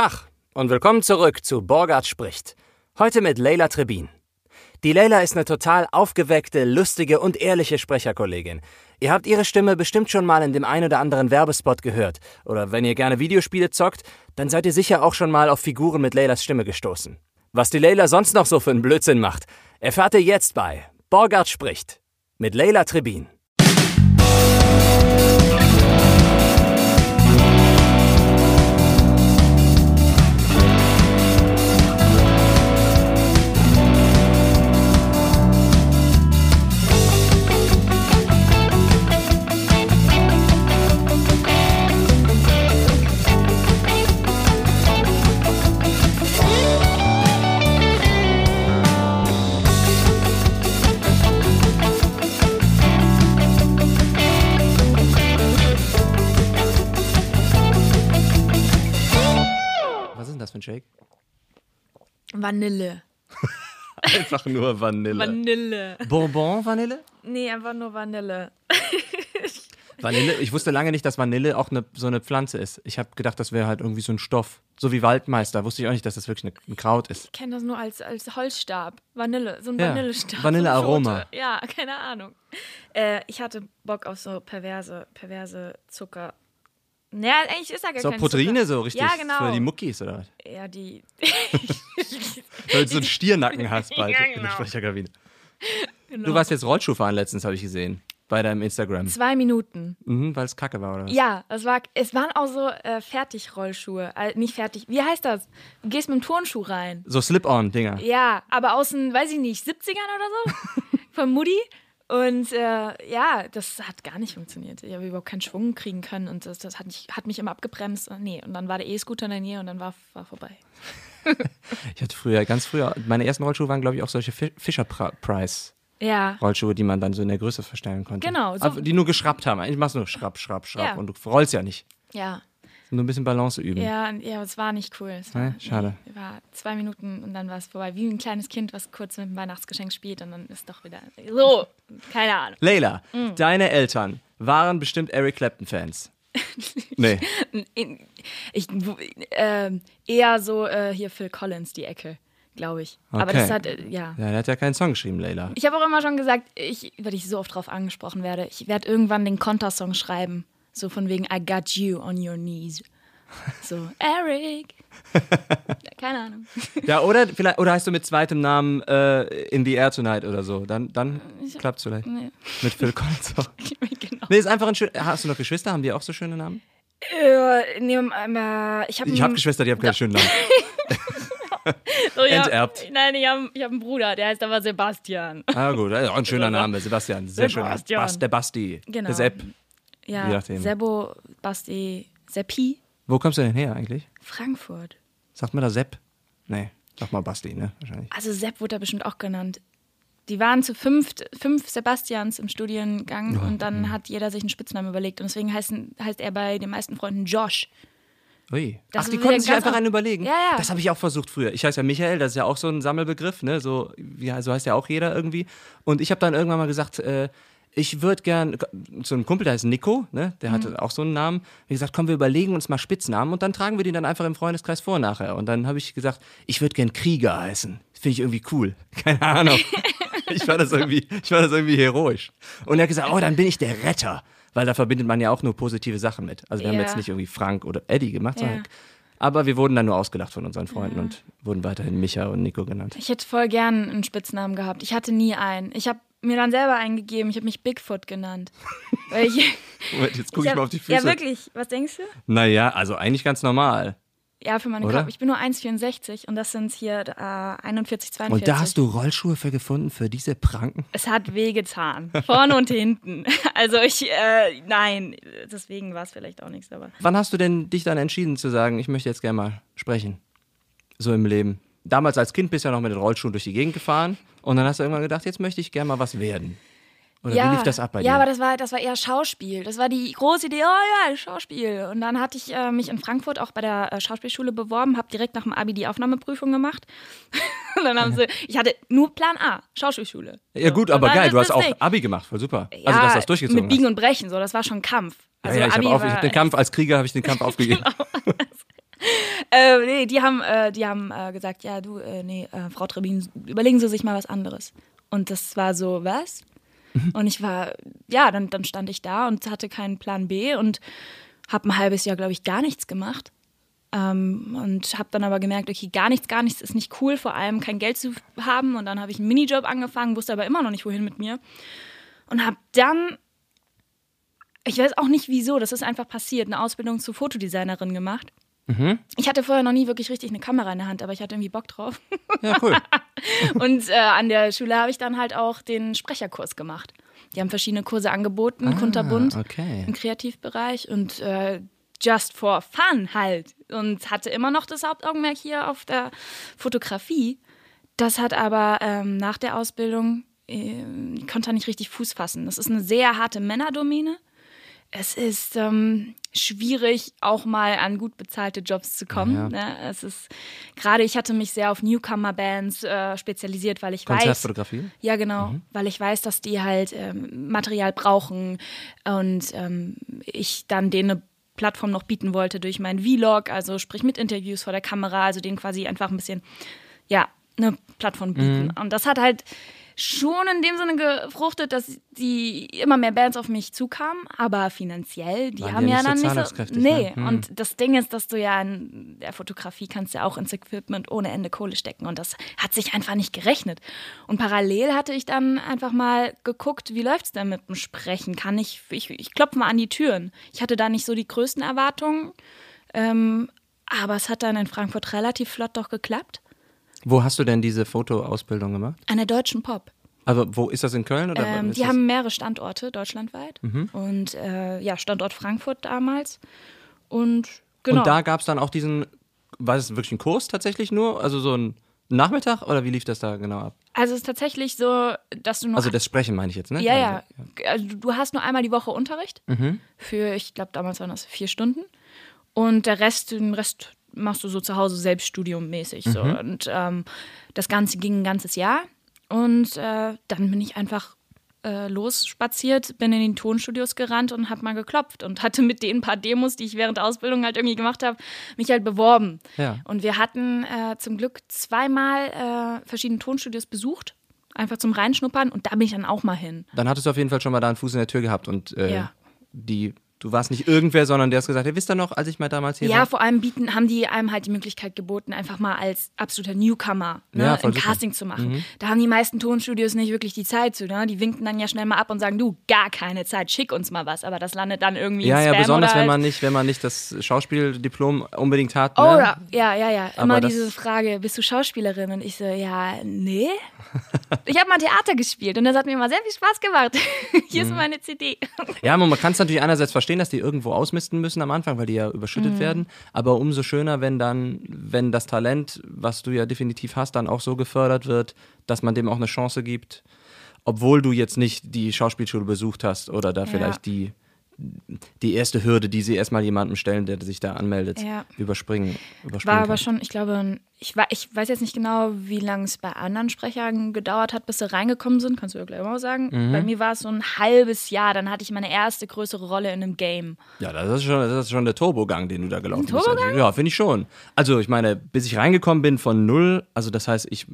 Tag und willkommen zurück zu Borgard spricht. Heute mit Leila Trebin. Die Leila ist eine total aufgeweckte, lustige und ehrliche Sprecherkollegin. Ihr habt ihre Stimme bestimmt schon mal in dem ein oder anderen Werbespot gehört. Oder wenn ihr gerne Videospiele zockt, dann seid ihr sicher auch schon mal auf Figuren mit Leilas Stimme gestoßen. Was die Leila sonst noch so für einen Blödsinn macht, erfahrt ihr jetzt bei Borgard spricht mit Leila Trebin. Vanille. Einfach nur Vanille. Vanille. Bourbon Vanille? Nee, einfach nur Vanille. Vanille, ich wusste lange nicht, dass Vanille auch eine, so eine Pflanze ist. Ich habe gedacht, das wäre halt irgendwie so ein Stoff. So wie Waldmeister. Wusste ich auch nicht, dass das wirklich eine, ein Kraut ist. Ich kenne das nur als, als Holzstab. Vanille, so ein Ja, Vanillestab. Vanillearoma. So ja, keine Ahnung. Äh, ich hatte Bock auf so perverse, perverse Zucker. Naja, eigentlich ist da gar So kein Proteine so richtig Ja, genau. für die Muckis oder was? Ja, die. Weil du so einen Stiernacken hast bald Ja, in der genau. Sprecherkabine. genau. Du warst jetzt Rollschuh fahren letztens, habe ich gesehen. Bei deinem Instagram. Zwei Minuten. Mhm, Weil es kacke war, oder was? Ja, es, war, es waren auch so äh, Fertigrollschuhe. Äh, nicht fertig. Wie heißt das? Du gehst mit dem Turnschuh rein. So Slip-on-Dinger. Ja, aber aus den, weiß ich nicht, 70ern oder so. Von Mutti. Und äh, ja, das hat gar nicht funktioniert. Ich habe überhaupt keinen Schwung kriegen können und das, das hat, mich, hat mich immer abgebremst. Und Nee, und dann war der E-Scooter in der Nähe und dann war, war vorbei. Ich hatte früher, ganz früher, meine ersten Rollschuhe waren, glaube ich, auch solche Fi- Fisher-Price-Rollschuhe, Ja, die man dann so in der Größe verstellen konnte. Genau, so- Aber die nur geschraubt haben. Eigentlich machst du nur schrapp, schrapp, schrapp Ja. und du rollst ja nicht. ja, Nur ein bisschen Balance üben. ja, ja, es war nicht cool. Es war, schade. Nee, war zwei Minuten und dann war es vorbei. Wie ein kleines Kind, was kurz mit dem Weihnachtsgeschenk spielt und dann ist doch wieder so. Keine Ahnung. Leila, Mhm. deine Eltern waren bestimmt Eric Clapton-Fans. nee. Ich, äh, eher so äh, hier Phil Collins, die Ecke, glaube ich. Aber Okay. das hat, äh, ja. Ja, der hat ja keinen Song geschrieben, Leila. Ich habe auch immer schon gesagt, ich, weil ich so oft drauf angesprochen werde, ich werde irgendwann den Kontersong schreiben. So von wegen I got you on your knees. So, Eric. Keine Ahnung. Ja, oder vielleicht, oder heißt du mit zweitem Namen äh, In the Air Tonight oder so? Dann, dann klappt's vielleicht. Nee. Mit Phil Collins auch. genau. Nee, ist einfach ein schön. Hast du noch Geschwister? Haben die auch so schöne Namen? Äh, nee, ähm, äh, ich habe Ich habe Geschwister, die haben keine schönen Namen. so, ich enterbt. Hab, nein, ich habe ich hab einen Bruder, der heißt aber Sebastian. Ah, gut, auch ein schöner Name. Sebastian, sehr schön. Bas, der Basti. Genau. Der Sepp. Ja, Je nachdem. Sebo, Basti, Seppi, Wo kommst du denn her eigentlich? Frankfurt. Sagt man da Sepp? Nee, sag mal Basti, ne? Wahrscheinlich. Also Sepp wurde da bestimmt auch genannt. Die waren zu fünf, fünf Sebastians im Studiengang und dann hat jeder sich einen Spitznamen überlegt. Und deswegen heißen, heißt er bei den meisten Freunden Josh. Ui. Das Ach, die konnten sich einfach einen überlegen. Ja, ja. Das habe ich auch versucht früher. Ich heiße ja Michael, das ist ja auch so ein Sammelbegriff, ne? So, wie, so heißt ja auch jeder irgendwie. Und ich habe dann irgendwann mal gesagt, äh, ich würde gern, zu einem Kumpel, der heißt Nico, ne? Der Mhm. hatte auch so einen Namen. Wie gesagt, komm, wir überlegen uns mal Spitznamen und dann tragen wir den dann einfach im Freundeskreis vor nachher. Und dann habe ich gesagt, ich würde gern Krieger heißen. Finde ich irgendwie cool. Keine Ahnung. ich fand das irgendwie, ich fand das irgendwie heroisch. Und er hat gesagt, oh, dann bin ich der Retter. Weil da verbindet man ja auch nur positive Sachen mit. Also wir haben Ja. jetzt nicht irgendwie Frank oder Eddie gemacht, Ja. sondern aber wir wurden dann nur ausgelacht von unseren Freunden und wurden weiterhin Micha und Nico genannt. Ich hätte voll gern einen Spitznamen gehabt. Ich hatte nie einen. Ich habe mir dann selber eingegeben. Ich habe mich Bigfoot genannt. Ich, Moment, jetzt gucke ich, hab- mal auf die Füße. Ja, wirklich. Was denkst du? Naja, also eigentlich ganz normal. Ja, für meine? Körper. Ich bin nur 1,64 und das sind hier äh, 41, 42. Und da hast du Rollschuhe für gefunden, für diese Pranken? Es hat wehgetan. Vorne und hinten. Also ich, äh, nein, deswegen war es vielleicht auch nichts, aber. Wann hast du denn dich dann entschieden zu sagen, ich möchte jetzt gerne mal sprechen? So im Leben. Damals als Kind bist du ja noch mit den Rollschuhen durch die Gegend gefahren und dann hast du irgendwann gedacht, jetzt möchte ich gerne mal was werden. Oder wie lief das ab bei dir? Ja, aber das war, das war eher Schauspiel. Das war die große Idee, oh ja, Schauspiel. Und dann hatte ich äh, mich in Frankfurt auch bei der äh, Schauspielschule beworben, habe direkt nach dem Abi die Aufnahmeprüfung gemacht. Und dann haben sie, ich hatte nur Plan A, Schauspielschule. ja gut, So. aber Und dann geil, du hast auch Ding. Abi gemacht, voll super. Ja, also, dass du das durchgezogen Mit Biegen hast. und Brechen, so, das war schon Kampf. Ja, Also ja, ich habe auch, ich war- hab den Kampf als Krieger habe ich den Kampf aufgegeben. äh, nee, die haben, äh, die haben äh, gesagt, ja, du, äh, nee, äh, Frau Trebin, überlegen Sie sich mal was anderes. Und das war so, was? Mhm. Und ich war, ja, dann, dann stand ich da und hatte keinen Plan B und habe ein halbes Jahr, glaube ich, gar nichts gemacht. Ähm, und habe dann aber gemerkt, okay, gar nichts, gar nichts ist nicht cool, vor allem kein Geld zu haben. Und dann habe ich einen Minijob angefangen, wusste aber immer noch nicht, wohin mit mir. Und habe dann, ich weiß auch nicht wieso, das ist einfach passiert, eine Ausbildung zur Fotodesignerin gemacht. Mhm. Ich hatte vorher noch nie wirklich richtig eine Kamera in der Hand, aber ich hatte irgendwie Bock drauf. Ja, cool. und äh, an der Schule habe ich dann halt auch den Sprecherkurs gemacht. Die haben verschiedene Kurse angeboten, ah, kunterbunt okay. im Kreativbereich und äh, just for fun halt. Und hatte immer noch das Hauptaugenmerk hier auf der Fotografie. Das hat aber ähm, nach der Ausbildung, äh, ich konnte da nicht richtig Fuß fassen. Das ist eine sehr harte Männerdomäne. Es ist ähm, schwierig, auch mal an gut bezahlte Jobs zu kommen. Ja. Ne? Es ist gerade, ich hatte mich sehr auf Newcomer-Bands äh, spezialisiert, weil ich Konzertfotografie? weiß. Ja, genau, mhm. weil ich weiß, dass die halt ähm, Material brauchen und ähm, ich dann denen eine Plattform noch bieten wollte durch meinen Vlog, also sprich mit Interviews vor der Kamera, also denen quasi einfach ein bisschen, ja, eine Plattform bieten. Mhm. Und das hat halt schon in dem Sinne gefruchtet, dass die immer mehr Bands auf mich zukamen, aber finanziell, die Waren haben ja, ja dann so nicht so. Nee, ne? und das Ding ist, dass du ja in der Fotografie kannst ja auch ins Equipment ohne Ende Kohle stecken und das hat sich einfach nicht gerechnet. Und parallel hatte ich dann einfach mal geguckt, wie läuft es denn mit dem Sprechen? Kann ich, ich, ich klopfe mal an die Türen. Ich hatte da nicht so die größten Erwartungen, ähm, aber es hat dann in Frankfurt relativ flott doch geklappt. Wo hast du denn diese Fotoausbildung gemacht? An der Deutschen Pop. Also wo ist das in Köln oder? Ähm, die das? haben mehrere Standorte deutschlandweit mhm. und äh, ja Standort Frankfurt damals und genau. Und da gab es dann auch diesen, war es wirklich ein Kurs tatsächlich nur, also so ein Nachmittag oder wie lief das da genau ab? Also es ist tatsächlich so, dass du nur also das Sprechen meine ich jetzt, ne? Ja ja. Also du hast nur einmal die Woche Unterricht mhm. für, ich glaube damals waren das vier Stunden und der Rest, den Rest machst du so zu Hause selbststudiummäßig. Mhm. So. Und ähm, das Ganze ging ein ganzes Jahr. Und äh, dann bin ich einfach äh, losspaziert, bin in die Tonstudios gerannt und habe mal geklopft und hatte mit den paar Demos, die ich während der Ausbildung halt irgendwie gemacht habe, mich halt beworben. Ja. Und wir hatten äh, zum Glück zweimal äh, verschiedene Tonstudios besucht, einfach zum Reinschnuppern und da bin ich dann auch mal hin. Dann hattest du auf jeden Fall schon mal da einen Fuß in der Tür gehabt und äh, ja. die Du warst nicht irgendwer, sondern der hat gesagt, ihr wisst ihr noch, als ich mal damals hier ja, war? Ja, vor allem bieten, haben die einem halt die Möglichkeit geboten, einfach mal als absoluter Newcomer ne, ja, ein Casting zu machen. Mhm. Da haben die meisten Tonstudios nicht wirklich die Zeit zu. Ne? Die winken dann ja schnell mal ab und sagen, du, gar keine Zeit, schick uns mal was. Aber das landet dann irgendwie ja, in Ja, Spam besonders halt wenn man nicht, wenn man nicht das Schauspieldiplom unbedingt hat. Ne? Oh, ja, ja, ja, ja. Immer diese Frage, bist du Schauspielerin? Und ich so, ja, nee. ich habe mal Theater gespielt und das hat mir immer sehr viel Spaß gemacht. Hier mhm. ist meine CD. ja, man kann es natürlich einerseits verstehen, dass die irgendwo aus ausmisten müssen am Anfang, weil die ja überschüttet mhm. werden. Aber umso schöner, wenn dann, wenn das Talent, was du ja definitiv hast, dann auch so gefördert wird, dass man dem auch eine Chance gibt, obwohl du jetzt nicht die Schauspielschule besucht hast oder da ja. vielleicht die die erste Hürde, die sie erstmal jemandem stellen, der sich da anmeldet, ja. überspringen, überspringen. War aber schon, ich glaube, ich, war, ich weiß jetzt nicht genau, wie lange es bei anderen Sprechern gedauert hat, bis sie reingekommen sind. Kannst du ja gleich mal sagen. Mhm. Bei mir war es so ein halbes Jahr, dann hatte ich meine erste größere Rolle in einem Game. Ja, das ist schon, das ist schon der Turbogang, den du da gelaufen bist. Turbogang? Ja, finde ich schon. Also ich meine, bis ich reingekommen bin von null, also das heißt, ich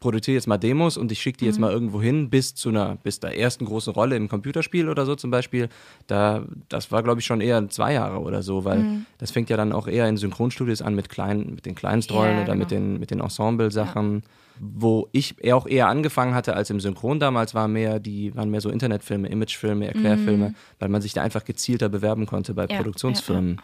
produziere jetzt mal Demos und ich schicke die mhm. jetzt mal irgendwo hin bis zu einer, bis der ersten großen Rolle im Computerspiel oder so zum Beispiel. Da, das war, glaube ich, schon eher zwei Jahre oder so, weil mhm. das fängt ja dann auch eher in Synchronstudios an mit kleinen, mit den Kleinstrollen ja, oder genau. mit den, mit den Ensemble-Sachen. Ja. Wo ich auch eher angefangen hatte als im Synchron damals, war mehr die, waren mehr so Internetfilme, Imagefilme, Erklärfilme, mhm. weil man sich da einfach gezielter bewerben konnte bei ja, Produktionsfirmen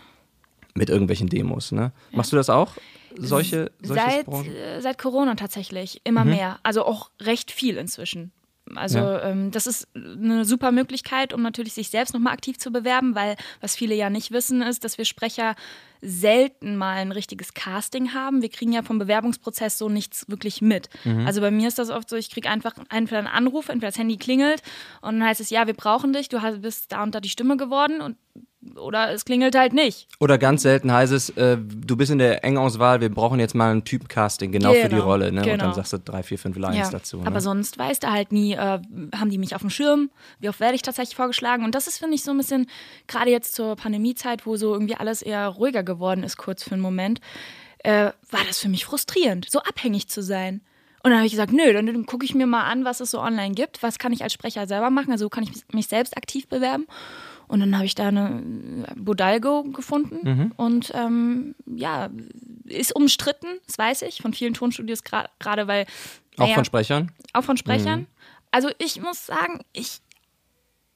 mit irgendwelchen Demos. Ne? Machst du das auch? Solche, solche seit, äh, seit Corona tatsächlich immer mhm. mehr. Also auch recht viel inzwischen. Also ja. ähm, das ist eine super Möglichkeit, um natürlich sich selbst nochmal aktiv zu bewerben, weil was viele ja nicht wissen, ist, dass wir Sprecher selten mal ein richtiges Casting haben. Wir kriegen ja vom Bewerbungsprozess so nichts wirklich mit. Mhm. Also bei mir ist das oft so, ich kriege einfach entweder einen Anruf, entweder das Handy klingelt und dann heißt es, ja, wir brauchen dich, du bist da und da die Stimme geworden und oder es klingelt halt nicht. Oder ganz selten heißt es, äh, du bist in der Engauswahl, wir brauchen jetzt mal ein Typencasting, genau, genau, für die genau, Rolle. Ne? Genau. Und dann genau. sagst du drei, vier, fünf Lines ja. dazu. Ne? Aber sonst weißt du halt nie, äh, haben die mich auf dem Schirm, wie oft werde ich tatsächlich vorgeschlagen. Und das ist, finde ich, so ein bisschen, gerade jetzt zur Pandemiezeit, wo so irgendwie alles eher ruhiger geworden ist, kurz für einen Moment, äh, war das für mich frustrierend, so abhängig zu sein. Und dann habe ich gesagt, nö, dann, dann gucke ich mir mal an, was es so online gibt. Was kann ich als Sprecher selber machen? Also kann ich mich selbst aktiv bewerben. Und dann habe ich da eine Bodalgo gefunden. Mhm. Und ähm, ja, ist umstritten, das weiß ich, von vielen Tonstudios, gerade gra weil. Auch ja, von Sprechern? Auch von Sprechern. Mhm. Also ich muss sagen, ich,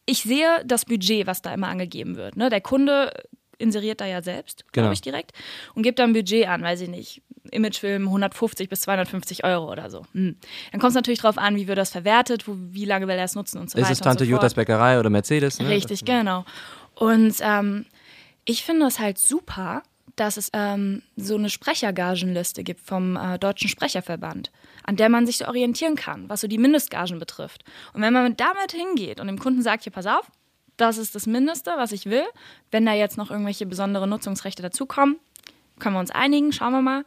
ich sehe das Budget, was da immer angegeben wird. Ne? Der Kunde inseriert da ja selbst, genau. glaube ich, direkt und gibt da ein Budget an, weiß ich nicht, Imagefilm 150 bis 250 Euro oder so. Hm. Dann kommt es natürlich darauf an, wie wird das verwertet, wo, wie lange will er es nutzen und so Ist weiter. Ist es Tante so Jutas Bäckerei oder Mercedes? Ne? Richtig, genau. Und ähm, ich finde es halt super, dass es ähm, so eine Sprechergagenliste gibt vom äh, Deutschen Sprecherverband, an der man sich so orientieren kann, was so die Mindestgagen betrifft. Und wenn man damit hingeht und dem Kunden sagt, hier, pass auf, das ist das Mindeste, was ich will. Wenn da jetzt noch irgendwelche besondere Nutzungsrechte dazukommen, können wir uns einigen, schauen wir mal.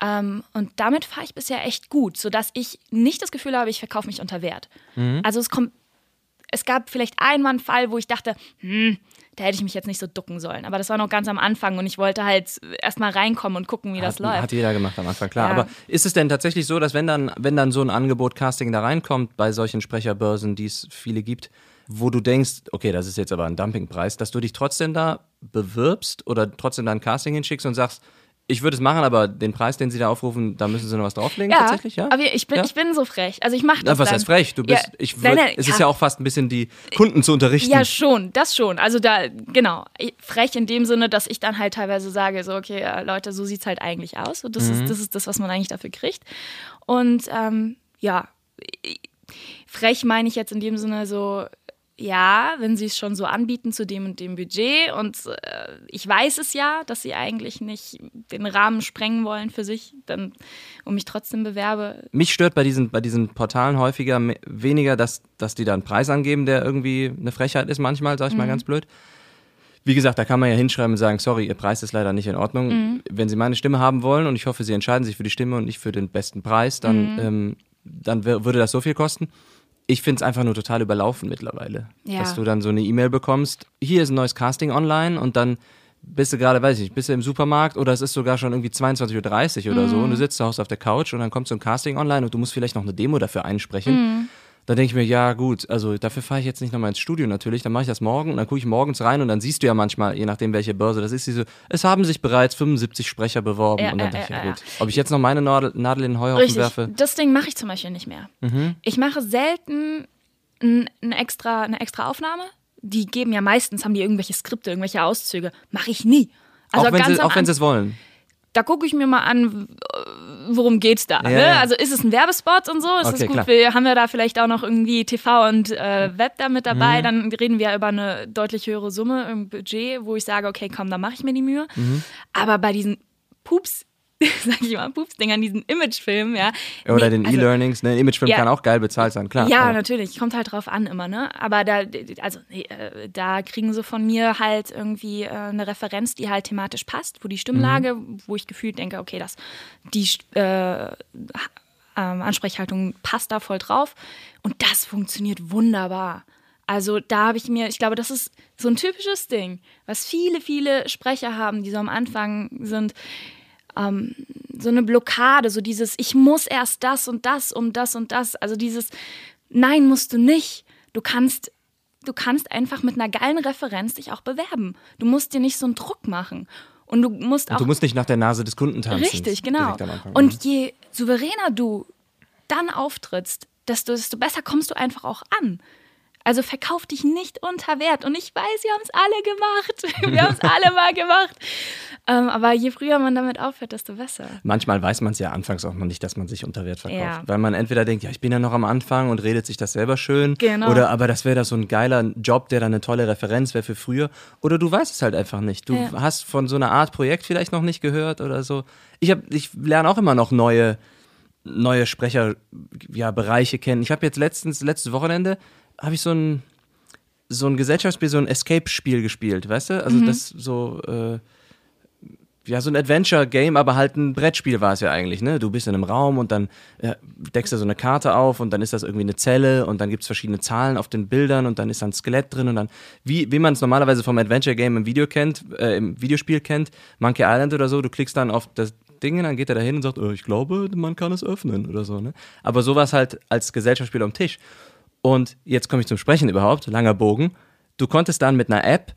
Ähm, und damit fahre ich bisher echt gut, sodass ich nicht das Gefühl habe, ich verkaufe mich unter Wert. Mhm. Also es kommt, es gab vielleicht einmal einen Fall, wo ich dachte, hm, da hätte ich mich jetzt nicht so ducken sollen. Aber das war noch ganz am Anfang und ich wollte halt erstmal reinkommen und gucken, wie hat, das läuft. Hat jeder gemacht am Anfang, klar. Ja. Aber ist es denn tatsächlich so, dass wenn dann, wenn dann so ein Angebot Casting da reinkommt bei solchen Sprecherbörsen, die es viele gibt, wo du denkst, okay, das ist jetzt aber ein Dumpingpreis, dass du dich trotzdem da bewirbst oder trotzdem da ein Casting hinschickst und sagst, ich würde es machen, aber den Preis, den sie da aufrufen, da müssen sie noch was drauflegen ja, tatsächlich, ja? Aber ich bin, ja? ich bin so frech. Also ich mache das. was dann. heißt frech? Du bist, ja, ich würd, nein, nein, es ist ja auch fast ein bisschen die Kunden zu unterrichten. Ja, schon, das schon. Also da, genau. Frech in dem Sinne, dass ich dann halt teilweise sage, so, okay, Leute, so sieht es halt eigentlich aus. Und das, mhm. ist, das ist das, was man eigentlich dafür kriegt. Und ähm, ja, frech meine ich jetzt in dem Sinne so, ja, wenn sie es schon so anbieten zu dem und dem Budget und äh, ich weiß es ja, dass sie eigentlich nicht den Rahmen sprengen wollen für sich, dann und mich trotzdem bewerbe. Mich stört bei diesen, bei diesen Portalen häufiger weniger, dass, dass die da einen Preis angeben, der irgendwie eine Frechheit ist manchmal, sag ich mhm. mal ganz blöd. Wie gesagt, da kann man ja hinschreiben und sagen, sorry, Ihr Preis ist leider nicht in Ordnung. Mhm. Wenn Sie meine Stimme haben wollen und ich hoffe, Sie entscheiden sich für die Stimme und nicht für den besten Preis, dann, mhm. ähm, dann würde das so viel kosten ich finde es einfach nur total überlaufen mittlerweile. Ja. Dass du dann so eine E-Mail bekommst, hier ist ein neues Casting online und dann bist du gerade, weiß ich nicht, bist du im Supermarkt oder es ist sogar schon irgendwie 22.30 Uhr oder mhm. so und du sitzt zu Hause auf der Couch und dann kommt so ein Casting online und du musst vielleicht noch eine Demo dafür einsprechen. Mhm. Da denke ich mir, ja gut, also dafür fahre ich jetzt nicht nochmal ins Studio natürlich, dann mache ich das morgen und dann gucke ich morgens rein und dann siehst du ja manchmal, je nachdem welche Börse das ist, diese, es haben sich bereits 75 Sprecher beworben ja, und dann äh, dachte ich, ja, gut, ob ich jetzt noch meine Nadel, Nadel in den Heuhaufen Richtig. werfe. Das Ding mache ich zum Beispiel nicht mehr. Mhm. Ich mache selten eine extra, eine extra Aufnahme. Die geben ja meistens, haben die irgendwelche Skripte, irgendwelche Auszüge. Mache ich nie. Also auch wenn, sie, auch wenn sie es wollen da gucke ich mir mal an, worum geht's da. Ja, ne? ja. Also ist es ein Werbespot und so? Ist okay, das gut? Wir, haben wir da vielleicht auch noch irgendwie TV und äh, Web da mit dabei? Mhm. Dann reden wir über eine deutlich höhere Summe im Budget, wo ich sage, okay, komm, da mache ich mir die Mühe. Mhm. Aber bei diesen Pups sag ich mal, Pupsding an diesen Imagefilmen, ja. Oder nee, den also, E-Learnings, ne? Imagefilm ja, kann auch geil bezahlt sein, klar. Ja, aber. natürlich, kommt halt drauf an immer, ne? Aber da, also, nee, äh, da kriegen sie von mir halt irgendwie äh, eine Referenz, die halt thematisch passt, wo die Stimmlage, mhm. wo ich gefühlt denke, okay, das, die äh, ähm, Ansprechhaltung passt da voll drauf. Und das funktioniert wunderbar. Also da habe ich mir, ich glaube, das ist so ein typisches Ding, was viele, viele Sprecher haben, die so am Anfang sind ähm, so eine Blockade, so dieses, ich muss erst das und das um das und das. Also dieses, nein, musst du nicht. Du kannst, du kannst einfach mit einer geilen Referenz dich auch bewerben. Du musst dir nicht so einen Druck machen. Und du musst auch. Und du musst nicht nach der Nase des Kunden tanzen. Richtig, genau. Und mhm. je souveräner du dann auftrittst, desto, desto besser kommst du einfach auch an. Also verkauf dich nicht unter Wert. Und ich weiß, wir haben es alle gemacht. Wir haben es alle mal gemacht. Ähm, aber je früher man damit aufhört, desto besser. Manchmal weiß man es ja anfangs auch noch nicht, dass man sich unter Wert verkauft. Ja. Weil man entweder denkt, ja, ich bin ja noch am Anfang und redet sich das selber schön. Genau. Oder aber das wäre da so ein geiler Job, der dann eine tolle Referenz wäre für früher. Oder du weißt es halt einfach nicht. Du ja. hast von so einer Art Projekt vielleicht noch nicht gehört oder so. Ich, hab, ich lerne auch immer noch neue neue Sprecherbereiche ja, kennen. Ich habe jetzt letztens, letztes Wochenende, habe ich so ein, so ein Gesellschaftsspiel, so ein Escape-Spiel gespielt, weißt du? Also mhm. das so, äh, ja, so ein Adventure-Game, aber halt ein Brettspiel war es ja eigentlich, ne? Du bist in einem Raum und dann ja, deckst du so eine Karte auf und dann ist das irgendwie eine Zelle und dann gibt es verschiedene Zahlen auf den Bildern und dann ist da ein Skelett drin und dann, wie, wie man es normalerweise vom Adventure-Game im Video kennt, äh, im Videospiel kennt, Monkey Island oder so, du klickst dann auf das, Ding, dann geht er da hin und sagt, oh, ich glaube, man kann es öffnen oder so. Ne? Aber sowas halt als Gesellschaftsspieler am Tisch. Und jetzt komme ich zum Sprechen überhaupt, langer Bogen. Du konntest dann mit einer App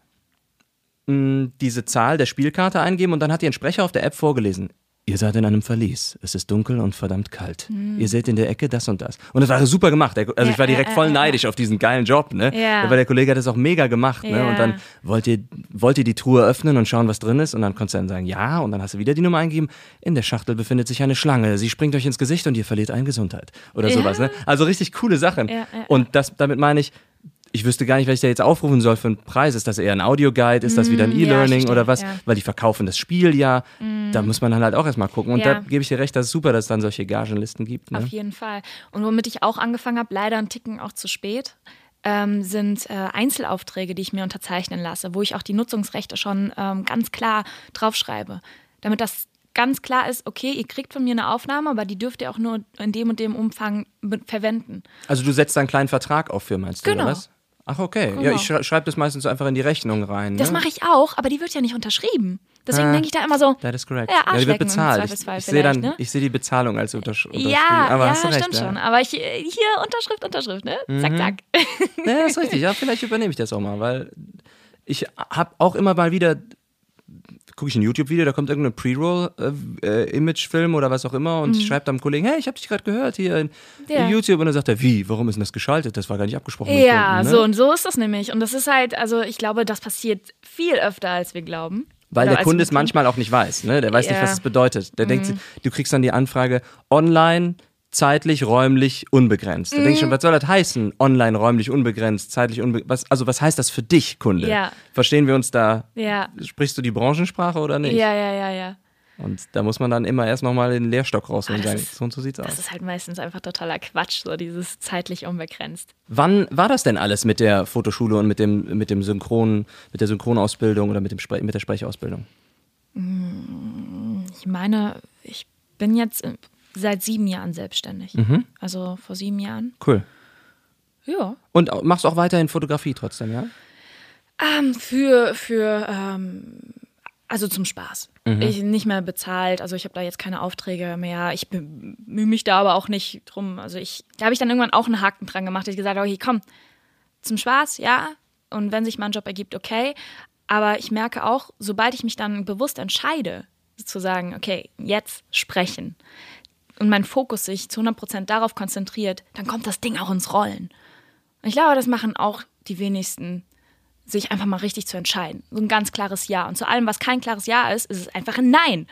mh, diese Zahl der Spielkarte eingeben und dann hat dir ein Sprecher auf der App vorgelesen. Ihr seid in einem Verlies. Es ist dunkel und verdammt kalt. Mhm. Ihr seht in der Ecke das und das. Und das war super gemacht. Also ja, ich war direkt äh, voll neidisch äh, auf diesen geilen Job, ne? Ja. Weil der Kollege hat das auch mega gemacht, ne? Ja. Und dann wollt ihr, wollt ihr die Truhe öffnen und schauen, was drin ist? Und dann konntest du dann sagen, ja. Und dann hast du wieder die Nummer eingegeben. In der Schachtel befindet sich eine Schlange. Sie springt euch ins Gesicht und ihr verliert eine Gesundheit. Oder sowas, ne? Also richtig coole Sachen. Und das, damit meine ich, ich wüsste gar nicht, was ich da jetzt aufrufen soll für einen Preis. Ist das eher ein Audioguide? Ist das wieder ein mm, E-Learning ja, oder was? Ja. Weil die verkaufen das Spiel ja. Mm. Da muss man dann halt auch erstmal gucken. Und ja. da gebe ich dir recht, das ist super, dass es dann solche Gagenlisten gibt. Ne? Auf jeden Fall. Und womit ich auch angefangen habe, leider ein Ticken auch zu spät, ähm, sind äh, Einzelaufträge, die ich mir unterzeichnen lasse, wo ich auch die Nutzungsrechte schon ähm, ganz klar draufschreibe. Damit das ganz klar ist, okay, ihr kriegt von mir eine Aufnahme, aber die dürft ihr auch nur in dem und dem Umfang verwenden. Also du setzt da einen kleinen Vertrag auf für, meinst du, genau. oder was? Ach, okay. Genau. Ja, ich schreibe das meistens einfach in die Rechnung rein. Ne? Das mache ich auch, aber die wird ja nicht unterschrieben. Deswegen ah, denke ich da immer so. That is correct. Ja, ja die wird bezahlt. Ich, ich sehe dann, ne? ich sehe die Bezahlung als Untersch unterschrieben. Ja, aber ja, hast du recht, stimmt ja. schon. Aber ich, hier Unterschrift, Unterschrift, ne? Mhm. Zack, zack. Ja, das ist richtig. Ja, vielleicht übernehme ich das auch mal, weil ich habe auch immer mal wieder gucke ich ein YouTube-Video, da kommt irgendein Pre-Roll-Image-Film äh, oder was auch immer und mhm. ich schreibe dann einem Kollegen, hey, ich habe dich gerade gehört hier in, ja. YouTube und dann sagt er, wie, warum ist denn das geschaltet? Das war gar nicht abgesprochen. Ja, Kunden, ne? so und so ist das nämlich und das ist halt, also ich glaube, das passiert viel öfter, als wir glauben. Weil Oder der Kunde es manchmal auch nicht weiß, ne? Der weiß ja. nicht, was es bedeutet. Der mhm. denkt, du kriegst dann die Anfrage online zeitlich, räumlich, unbegrenzt. Da mhm. denke ich schon, was soll das heißen? Online, räumlich, unbegrenzt, zeitlich, unbegrenzt. also was heißt das für dich, Kunde? Ja. Verstehen wir uns da? Ja. Sprichst du die Branchensprache oder nicht? Ja, ja, ja, ja. Und da muss man dann immer erst nochmal den Lehrstock rausholen und sagen, ist, so und so sieht's das aus. Das ist halt meistens einfach totaler Quatsch, so dieses zeitlich unbegrenzt. Wann war das denn alles mit der Fotoschule und mit dem, mit dem Synchron, mit der Synchronausbildung oder mit, dem Spre mit der Sprechausbildung? Mm, ich meine, ich bin jetzt seit sieben Jahren selbstständig. Mhm. Also vor sieben Jahren. Cool. Ja. Und machst auch weiterhin Fotografie trotzdem, ja? Ähm, für, für, ähm, also zum Spaß. Mhm. Ich nicht mehr bezahlt, also ich habe da jetzt keine Aufträge mehr. Ich bemühe mich da aber auch nicht drum. Also ich, da habe ich dann irgendwann auch einen Haken dran gemacht. Ich gesagt, okay, komm, zum Spaß, ja. Und wenn sich mein Job ergibt, okay. Aber ich merke auch, sobald ich mich dann bewusst entscheide, zu sagen, okay, jetzt sprechen, und mein Fokus sich zu 100% darauf konzentriert, dann kommt das Ding auch ins Rollen. Und ich glaube, das machen auch die wenigsten, sich einfach mal richtig zu entscheiden. So ein ganz klares Ja. Und zu allem, was kein klares Ja ist, ist es einfach ein Nein.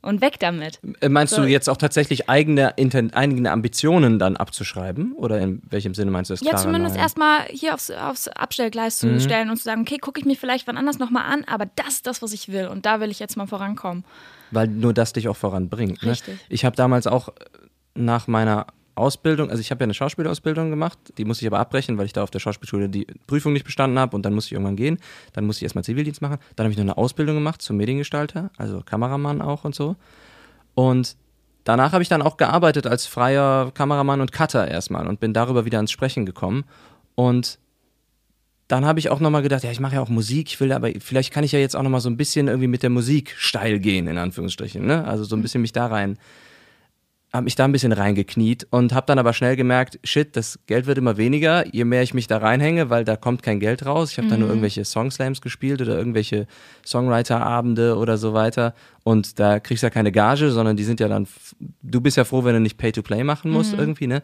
Und weg damit. Äh, meinst so. du jetzt auch tatsächlich eigene, eigene Ambitionen dann abzuschreiben? Oder in welchem Sinne meinst du das? Ja, zumindest erstmal hier aufs, aufs Abstellgleis zu mhm. stellen und zu sagen, okay, gucke ich mir vielleicht wann anders nochmal an, aber das ist das, was ich will. Und da will ich jetzt mal vorankommen weil nur das dich auch voranbringt. Ne? Richtig. Ich habe damals auch nach meiner Ausbildung, also ich habe ja eine Schauspielausbildung gemacht, die musste ich aber abbrechen, weil ich da auf der Schauspielschule die Prüfung nicht bestanden habe und dann musste ich irgendwann gehen. Dann musste ich erstmal Zivildienst machen. Dann habe ich noch eine Ausbildung gemacht zum Mediengestalter, also Kameramann auch und so. Und danach habe ich dann auch gearbeitet als freier Kameramann und Cutter erstmal und bin darüber wieder ans Sprechen gekommen. Und dann habe ich auch nochmal gedacht, ja, ich mache ja auch Musik, ich will aber, vielleicht kann ich ja jetzt auch nochmal so ein bisschen irgendwie mit der Musik steil gehen, in Anführungsstrichen, ne? Also so ein bisschen mich da rein, habe mich da ein bisschen reingekniet und habe dann aber schnell gemerkt, shit, das Geld wird immer weniger, je mehr ich mich da reinhänge, weil da kommt kein Geld raus. Ich habe mhm. da nur irgendwelche Songslams gespielt oder irgendwelche Songwriter-Abende oder so weiter und da kriegst du ja keine Gage, sondern die sind ja dann, du bist ja froh, wenn du nicht Pay-to-Play machen musst mhm. irgendwie, ne?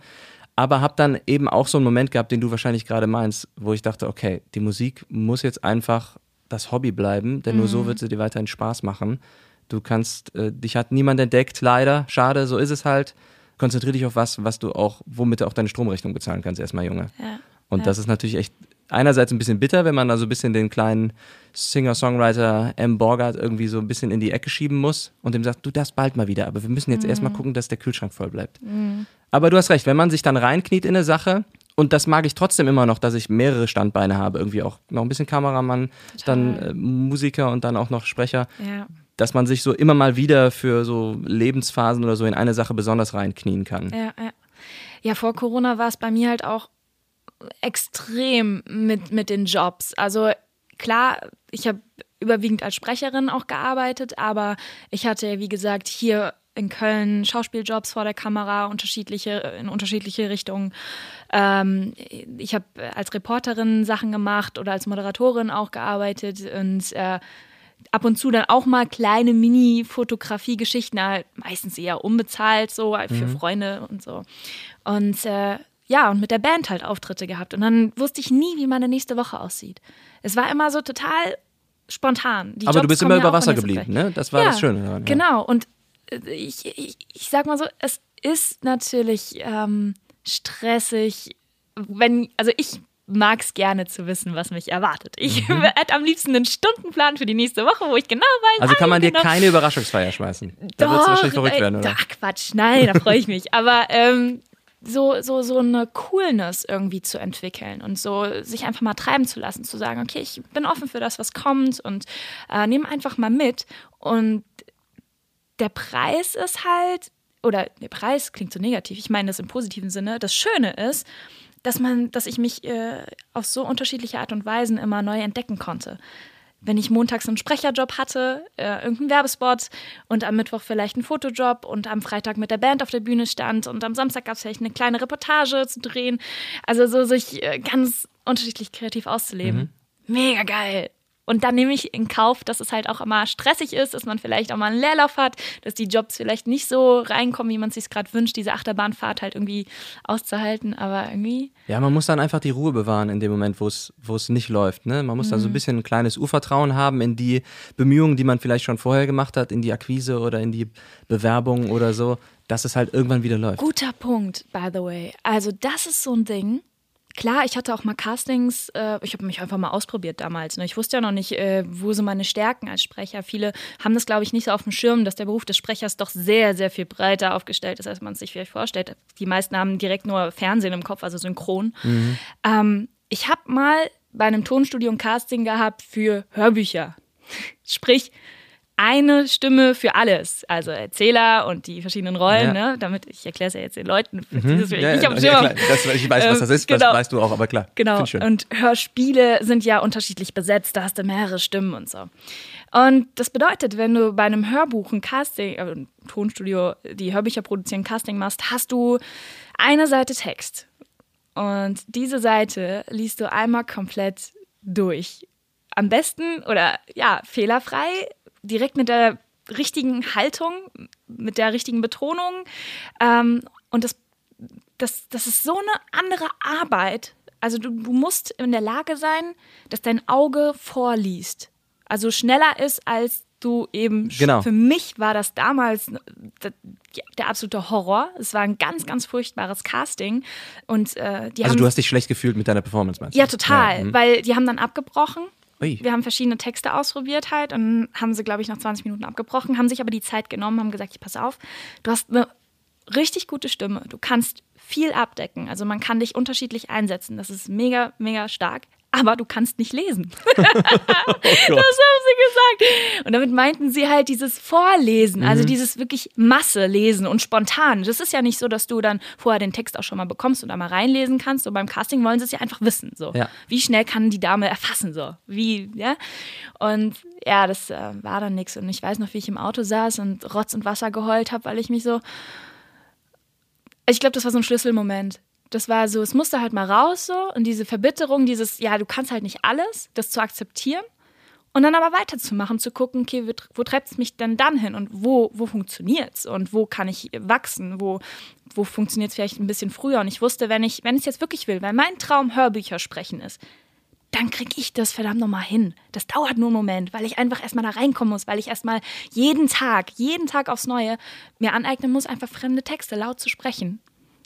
aber habe dann eben auch so einen Moment gehabt, den du wahrscheinlich gerade meinst, wo ich dachte, okay, die Musik muss jetzt einfach das Hobby bleiben, denn mhm. nur so mhm. wird sie dir weiterhin Spaß machen. Du kannst, äh, dich hat niemand entdeckt, leider, schade, so ist es halt. Konzentriere dich auf was, was du auch, womit du auch deine Stromrechnung bezahlen kannst, erstmal, Junge. Ja. Und ja. das ist natürlich echt einerseits ein bisschen bitter, wenn man da so ein bisschen den kleinen Singer-Songwriter M. Borgard irgendwie so ein bisschen in die Ecke schieben muss und dem sagt, du darfst bald mal wieder, aber wir müssen jetzt mhm. erstmal gucken, dass der Kühlschrank voll bleibt. Mhm. Aber du hast recht, wenn man sich dann reinkniet in eine Sache, und das mag ich trotzdem immer noch, dass ich mehrere Standbeine habe, irgendwie auch noch ein bisschen Kameramann, Total. dann äh, Musiker und dann auch noch Sprecher. Ja. Dass man sich so immer mal wieder für so Lebensphasen oder so in eine Sache besonders reinknien kann. Ja, ja. ja vor Corona war es bei mir halt auch extrem mit, mit den Jobs. Also klar, ich habe überwiegend als Sprecherin auch gearbeitet, aber ich hatte, wie gesagt, hier in Köln Schauspieljobs vor der Kamera, unterschiedliche, in unterschiedliche Richtungen. Ähm, ich habe als Reporterin Sachen gemacht oder als Moderatorin auch gearbeitet und äh, ab und zu dann auch mal kleine Mini-Fotografie-Geschichten, halt meistens eher unbezahlt, so für mhm. Freunde und so. Und äh, ja, und mit der Band halt Auftritte gehabt. Und dann wusste ich nie, wie meine nächste Woche aussieht. Es war immer so total spontan. Die Aber Jobs du bist immer über Wasser geblieben, ne? Das war ja, das Schöne daran. Ja. Genau. Und ich, ich, ich sag mal so, es ist natürlich ähm, stressig, wenn, also ich mag es gerne zu wissen, was mich erwartet. Ich mhm. hätte am liebsten einen Stundenplan für die nächste Woche, wo ich genau weiß. Also kann man dir genau, keine Überraschungsfeier schmeißen. Da wird es wahrscheinlich verrückt werden, oder? Ach Quatsch, nein, da freue ich mich. Aber ähm, so, so, so eine Coolness irgendwie zu entwickeln und so sich einfach mal treiben zu lassen, zu sagen, okay, ich bin offen für das, was kommt und äh, nehme einfach mal mit. Und der Preis ist halt, oder der Preis klingt so negativ, ich meine das im positiven Sinne. Das Schöne ist, dass man, dass ich mich äh, auf so unterschiedliche Art und Weisen immer neu entdecken konnte. Wenn ich montags einen Sprecherjob hatte, äh, irgendeinen Werbespot und am Mittwoch vielleicht einen Fotojob und am Freitag mit der Band auf der Bühne stand und am Samstag gab es vielleicht eine kleine Reportage zu drehen. Also so sich äh, ganz unterschiedlich kreativ auszuleben. Mhm. Mega geil. Und dann nehme ich in Kauf, dass es halt auch immer stressig ist, dass man vielleicht auch mal einen Leerlauf hat, dass die Jobs vielleicht nicht so reinkommen, wie man es sich gerade wünscht, diese Achterbahnfahrt halt irgendwie auszuhalten, aber irgendwie. Ja, man muss dann einfach die Ruhe bewahren in dem Moment, wo es nicht läuft. Ne? Man muss mhm. da so ein mhm. bisschen ein kleines Urvertrauen haben in die Bemühungen, die man vielleicht schon vorher gemacht hat, in die Akquise oder in die Bewerbung oder so, dass es halt irgendwann wieder läuft. Guter Punkt, by the way. Also, das ist so ein Ding Klar, ich hatte auch mal Castings, äh, ich habe mich einfach mal ausprobiert damals. Ne? Ich wusste ja noch nicht, äh, wo sind meine Stärken als Sprecher. Viele haben das, glaube ich, nicht so auf dem Schirm, dass der Beruf des Sprechers doch sehr, sehr viel breiter aufgestellt ist, als man es sich vielleicht vorstellt. Die meisten haben direkt nur Fernsehen im Kopf, also synchron. Mhm. Ähm, ich habe mal bei einem Tonstudio ein Casting gehabt für Hörbücher. Sprich, eine Stimme für alles. Also Erzähler und die verschiedenen Rollen, ja. ne? Damit, ich erkläre es ja jetzt den Leuten. Mhm. Ja, ich, ja, ja, das, ich weiß, was das ist, genau. das weißt du auch, aber klar. Genau. Und Hörspiele sind ja unterschiedlich besetzt, da hast du mehrere Stimmen und so. Und das bedeutet, wenn du bei einem Hörbuch ein Casting, äh, ein Tonstudio, die Hörbücher produzieren, Casting machst, hast du eine Seite Text. Und diese Seite liest du einmal komplett durch. Am besten oder ja, fehlerfrei direkt mit der richtigen Haltung, mit der richtigen Betonung. Ähm, und das, das, das ist so eine andere Arbeit. Also du, du musst in der Lage sein, dass dein Auge vorliest. Also schneller ist, als du eben. Genau. Für mich war das damals der, der, absolute Horror. Es war ein ganz, ganz furchtbares Casting. Und, äh, also du hast dich schlecht gefühlt mit deiner Performance, meinst du? Ja, total. Ja, mhm. weil die haben dann abgebrochen Wir haben verschiedene Texte ausprobiert halt und haben sie, glaube ich, nach 20 Minuten abgebrochen, haben sich aber die Zeit genommen, haben gesagt, pass auf, du hast eine richtig gute Stimme, du kannst viel abdecken, also man kann dich unterschiedlich einsetzen, das ist mega, mega stark aber du kannst nicht lesen. oh das haben sie gesagt. Und damit meinten sie halt dieses Vorlesen, also mhm. also dieses wirklich Masse lesen und spontan. Das ist ja nicht so, dass du dann vorher den Text auch schon mal bekommst und da mal reinlesen kannst. Und beim Casting wollen sie es ja einfach wissen. So. Ja. Wie schnell kann die Dame erfassen? So. Wie, ja? Und ja, das äh, war dann nichts. Und ich weiß noch, wie ich im Auto saß und Rotz und Wasser geheult habe, weil ich mich so. Ich glaube, das war so ein Schlüsselmoment das war so, es musste halt mal raus so und diese Verbitterung, dieses, ja, du kannst halt nicht alles, das zu akzeptieren und dann aber weiterzumachen, zu gucken, okay, wo treibt es mich denn dann hin und wo, wo funktioniert es und wo kann ich wachsen, wo, wo funktioniert es vielleicht ein bisschen früher und ich wusste, wenn ich, wenn es jetzt wirklich will, weil mein Traum Hörbücher sprechen ist, dann kriege ich das verdammt nochmal hin. Das dauert nur einen Moment, weil ich einfach erstmal da reinkommen muss, weil ich erstmal jeden Tag, jeden Tag aufs Neue mir aneignen muss, einfach fremde Texte laut zu sprechen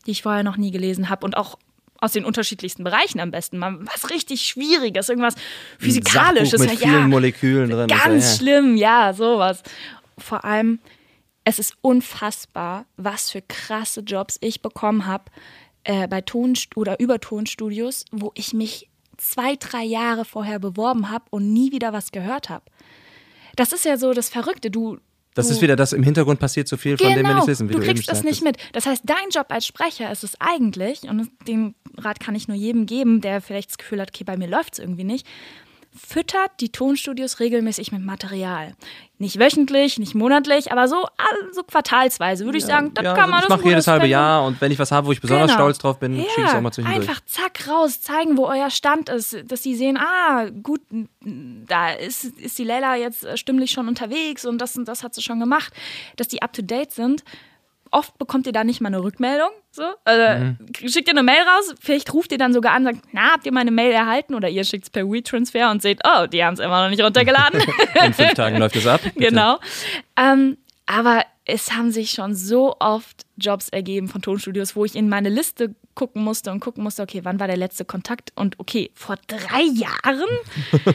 die ich vorher noch nie gelesen habe und auch aus den unterschiedlichsten Bereichen am besten. Mal was richtig Schwieriges, irgendwas Physikalisches. Mit vielen ja, Molekülen drin. Ganz ja. schlimm, ja, sowas. Vor allem, es ist unfassbar, was für krasse Jobs ich bekommen habe äh, bei Ton- oder Übertonstudios, wo ich mich zwei, drei Jahre vorher beworben habe und nie wieder was gehört habe. Das ist ja so das Verrückte. Du, das ist wieder das, im Hintergrund passiert so viel, von dem wir nicht genau. wissen, wie du, du kriegst das nicht mit. Das heißt, dein Job als Sprecher ist es eigentlich, und den Rat kann ich nur jedem geben, der vielleicht das Gefühl hat, okay, bei mir läuft es irgendwie nicht, füttert die Tonstudios regelmäßig mit Material. Nicht wöchentlich, nicht monatlich, aber so, so quartalsweise würde ich sagen, das ja, kann man ich das mache jedes halbe können- Jahr und wenn ich was habe, wo ich besonders Genau. stolz drauf bin, schicke ich es auch mal zwischendurch. Einfach zack raus, zeigen, wo euer Stand ist, dass sie sehen, ah, gut, da ist, ist die Leila jetzt stimmlich schon unterwegs und das und das hat sie schon gemacht, dass die up to date sind. Oft bekommt ihr da nicht mal eine Rückmeldung. So. Also, Mhm. Schickt ihr eine Mail raus, vielleicht ruft ihr dann sogar an und sagt, na, habt ihr meine Mail erhalten? Oder ihr schickt es per WeTransfer und seht, oh, die haben es immer noch nicht runtergeladen. In fünf Tagen läuft es ab. Bitte. Genau. Ähm, aber es haben sich schon so oft Jobs ergeben von Tonstudios, wo ich in meine Liste gucken musste und gucken musste, okay, wann war der letzte Kontakt? Und okay, vor drei Jahren?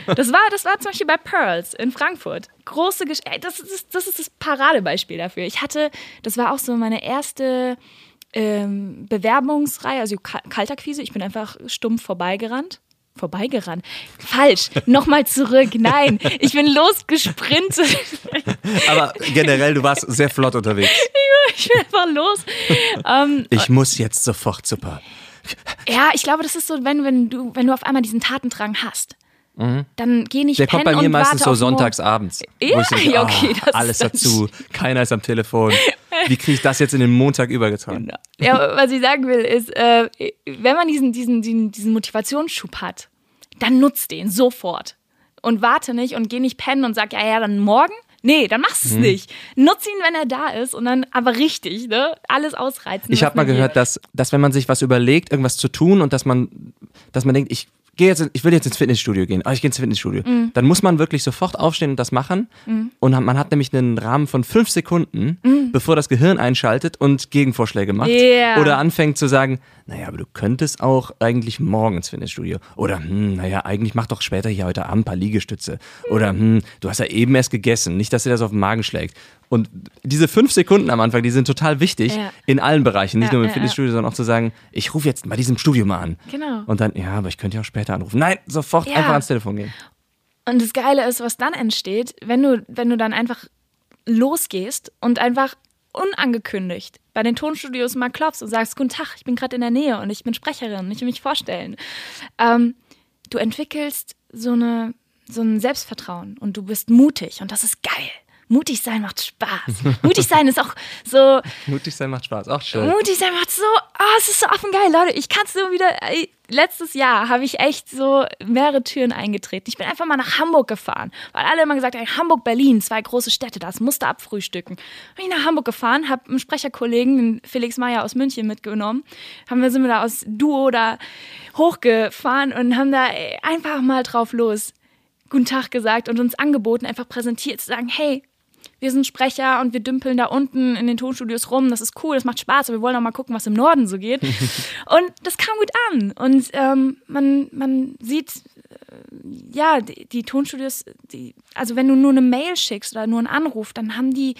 Das war, das war zum Beispiel bei Pearls in Frankfurt. Große Gesch das, ist, das ist das Paradebeispiel dafür. Ich hatte, das war auch so meine erste ähm, Bewerbungsreihe, also Ka- Kaltakquise. Ich bin einfach stumpf vorbeigerannt. Vorbeigerannt. Falsch. Nochmal zurück. Nein, ich bin losgesprintet. Aber generell, du warst sehr flott unterwegs. ich bin einfach los. Ähm, Ich muss jetzt sofort zu Paar. ja, ich glaube, das ist so, wenn, wenn, du, wenn du auf einmal diesen Tatendrang hast. Dann geh nicht Mhm. Der kommt bei mir meistens so auf morgen. sonntags abends. Ja, ich denke, ja, okay, das- alles dazu, keiner ist am Telefon. Wie kriege ich das jetzt in den Montag übergetragen? Ja, was ich sagen will, ist, äh, wenn man diesen, diesen, diesen, diesen Motivationsschub hat, dann nutzt den sofort. Und warte nicht und geh nicht pennen und sag, ja, ja, dann morgen. Nee, dann machst du es nicht. Nutz ihn, wenn er da ist und dann aber richtig, ne? Alles ausreizen. Ich habe mal gehört, dass, dass wenn man sich was überlegt, irgendwas zu tun und dass man, dass man denkt, ich gehe jetzt, in- ich will jetzt ins Fitnessstudio gehen, aber ich gehe ins Fitnessstudio, Mhm. dann muss man wirklich sofort aufstehen und das machen. Und hat- man hat nämlich einen Rahmen von fünf Sekunden, bevor das Gehirn einschaltet und Gegenvorschläge macht. Mhm. Ja. Oder anfängt zu sagen, naja, aber du könntest auch eigentlich morgen ins Fitnessstudio. Oder, hm, naja, eigentlich mach doch später hier heute Abend ein paar Liegestütze. Oder, hm, du hast ja eben erst gegessen, nicht, dass dir das auf den Magen schlägt. Und diese fünf Sekunden am Anfang, die sind total wichtig Ja. in allen Bereichen, nicht Ja, nur im ja, Fitnessstudio, sondern auch zu sagen, ich rufe jetzt bei diesem Studio mal an. Genau. Und dann, ja, aber ich könnte ja auch später anrufen. Nein, sofort einfach ans Telefon gehen. Und das Geile ist, was dann entsteht, wenn du, wenn du dann einfach losgehst und einfach unangekündigt bei den Tonstudios mal klopfst und sagst, guten Tag, ich bin gerade in der Nähe und ich bin Sprecherin, ich will mich vorstellen. Ähm, du entwickelst so, eine, so ein Selbstvertrauen und du bist mutig und das ist geil. Mutig sein macht Spaß. Mutig sein ist auch so, Mutig sein macht Spaß, auch schön. Mutig sein macht so, oh, es ist so affengeil, Leute. Ich kann es nur wieder. Ey, letztes Jahr habe ich echt so mehrere Türen eingetreten. Ich bin einfach mal nach Hamburg gefahren, weil alle immer gesagt haben, Hamburg, Berlin, zwei große Städte, das musste abfrühstücken. Bin ich nach Hamburg gefahren, habe einen Sprecherkollegen, Felix Meyer aus München mitgenommen, haben wir sind wir da aus Duo da hochgefahren und haben da ey, einfach mal drauf los. Guten Tag gesagt und uns angeboten, einfach präsentiert, zu sagen, hey, wir sind Sprecher und wir dümpeln da unten in den Tonstudios rum. Das ist cool, das macht Spaß, aber wir wollen auch mal gucken, was im Norden so geht. und das kam gut an. Und ähm, man, man sieht, äh, ja, die, die Tonstudios, die, also wenn du nur eine Mail schickst oder nur einen Anruf, dann haben die,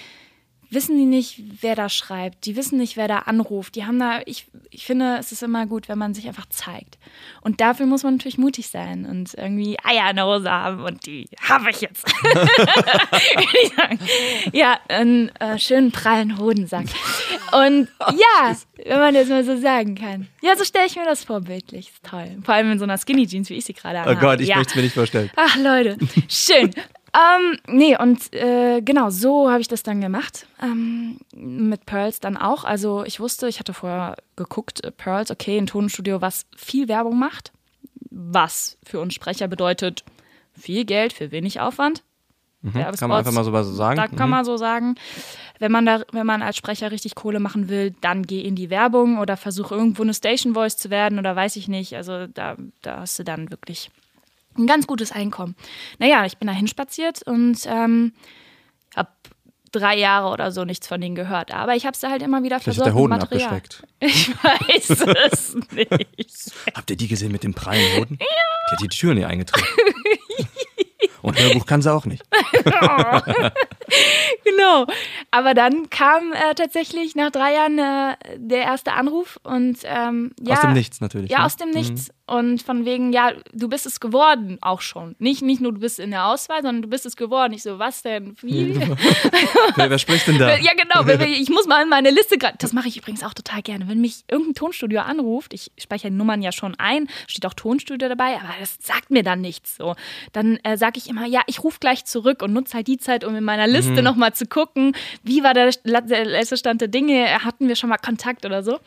wissen die nicht, wer da schreibt. Die wissen nicht, wer da anruft. Die haben da, ich, ich finde, es ist immer gut, wenn man sich einfach zeigt. Und dafür muss man natürlich mutig sein und irgendwie Eier in der Hose haben und die habe ich jetzt. Ja, einen äh, schönen prallen Hodensack. Und ja, wenn man das mal so sagen kann. Ja, so stelle ich mir das vorbildlich. Ist toll. Vor allem in so einer Skinny Jeans, wie ich sie gerade Oh anhabe. Gott, ich ja. möchte es mir nicht vorstellen. Ach, Leute, schön. Ähm, nee, und äh, genau, so habe ich das dann gemacht. Ähm, mit Pearls dann auch. Also ich wusste, ich hatte vorher geguckt, äh, Pearls, okay, ein Tonstudio, was viel Werbung macht. Was für uns Sprecher bedeutet viel Geld für wenig Aufwand. Mhm. Kann man einfach mal so was sagen. Da kann Mhm. man so sagen. Wenn man, da, wenn man als Sprecher richtig Kohle machen will, dann geh in die Werbung oder versuch irgendwo eine Station Voice zu werden oder weiß ich nicht. Also da, da hast du dann wirklich ein ganz gutes Einkommen. Naja, ich bin da hinspaziert und ähm, habe drei Jahre oder so nichts von denen gehört. Aber ich habe es da halt immer wieder Vielleicht hat versorgt der Hoden Material. abgeschleckt. Ich weiß es nicht. Habt ihr die gesehen mit dem prallen Hoden? Ja. Die hat die Tür nie eingetreten. Und Hörbuch kann sie auch nicht. genau. Aber dann kam äh, tatsächlich nach drei Jahren äh, der erste Anruf und ähm, ja. Aus dem Nichts natürlich. Ja, ne? aus dem Nichts. Und von wegen, ja, du bist es geworden auch schon. Nicht, nicht nur du bist in der Auswahl, sondern du bist es geworden. Ich so, was denn? Wie? wer, wer spricht denn da? Ja, genau. Ich muss mal in meine Liste gerade. Das mache ich übrigens auch total gerne. Wenn mich irgendein Tonstudio anruft, ich speichere Nummern ja schon ein, steht auch Tonstudio dabei, aber das sagt mir dann nichts so. Dann äh, sage ich immer, ja, ich rufe gleich zurück und nutze halt die Zeit, um in meiner Liste Mhm. nochmal zu gucken, wie war der letzte Stand der Dinge, hatten wir schon mal Kontakt oder so.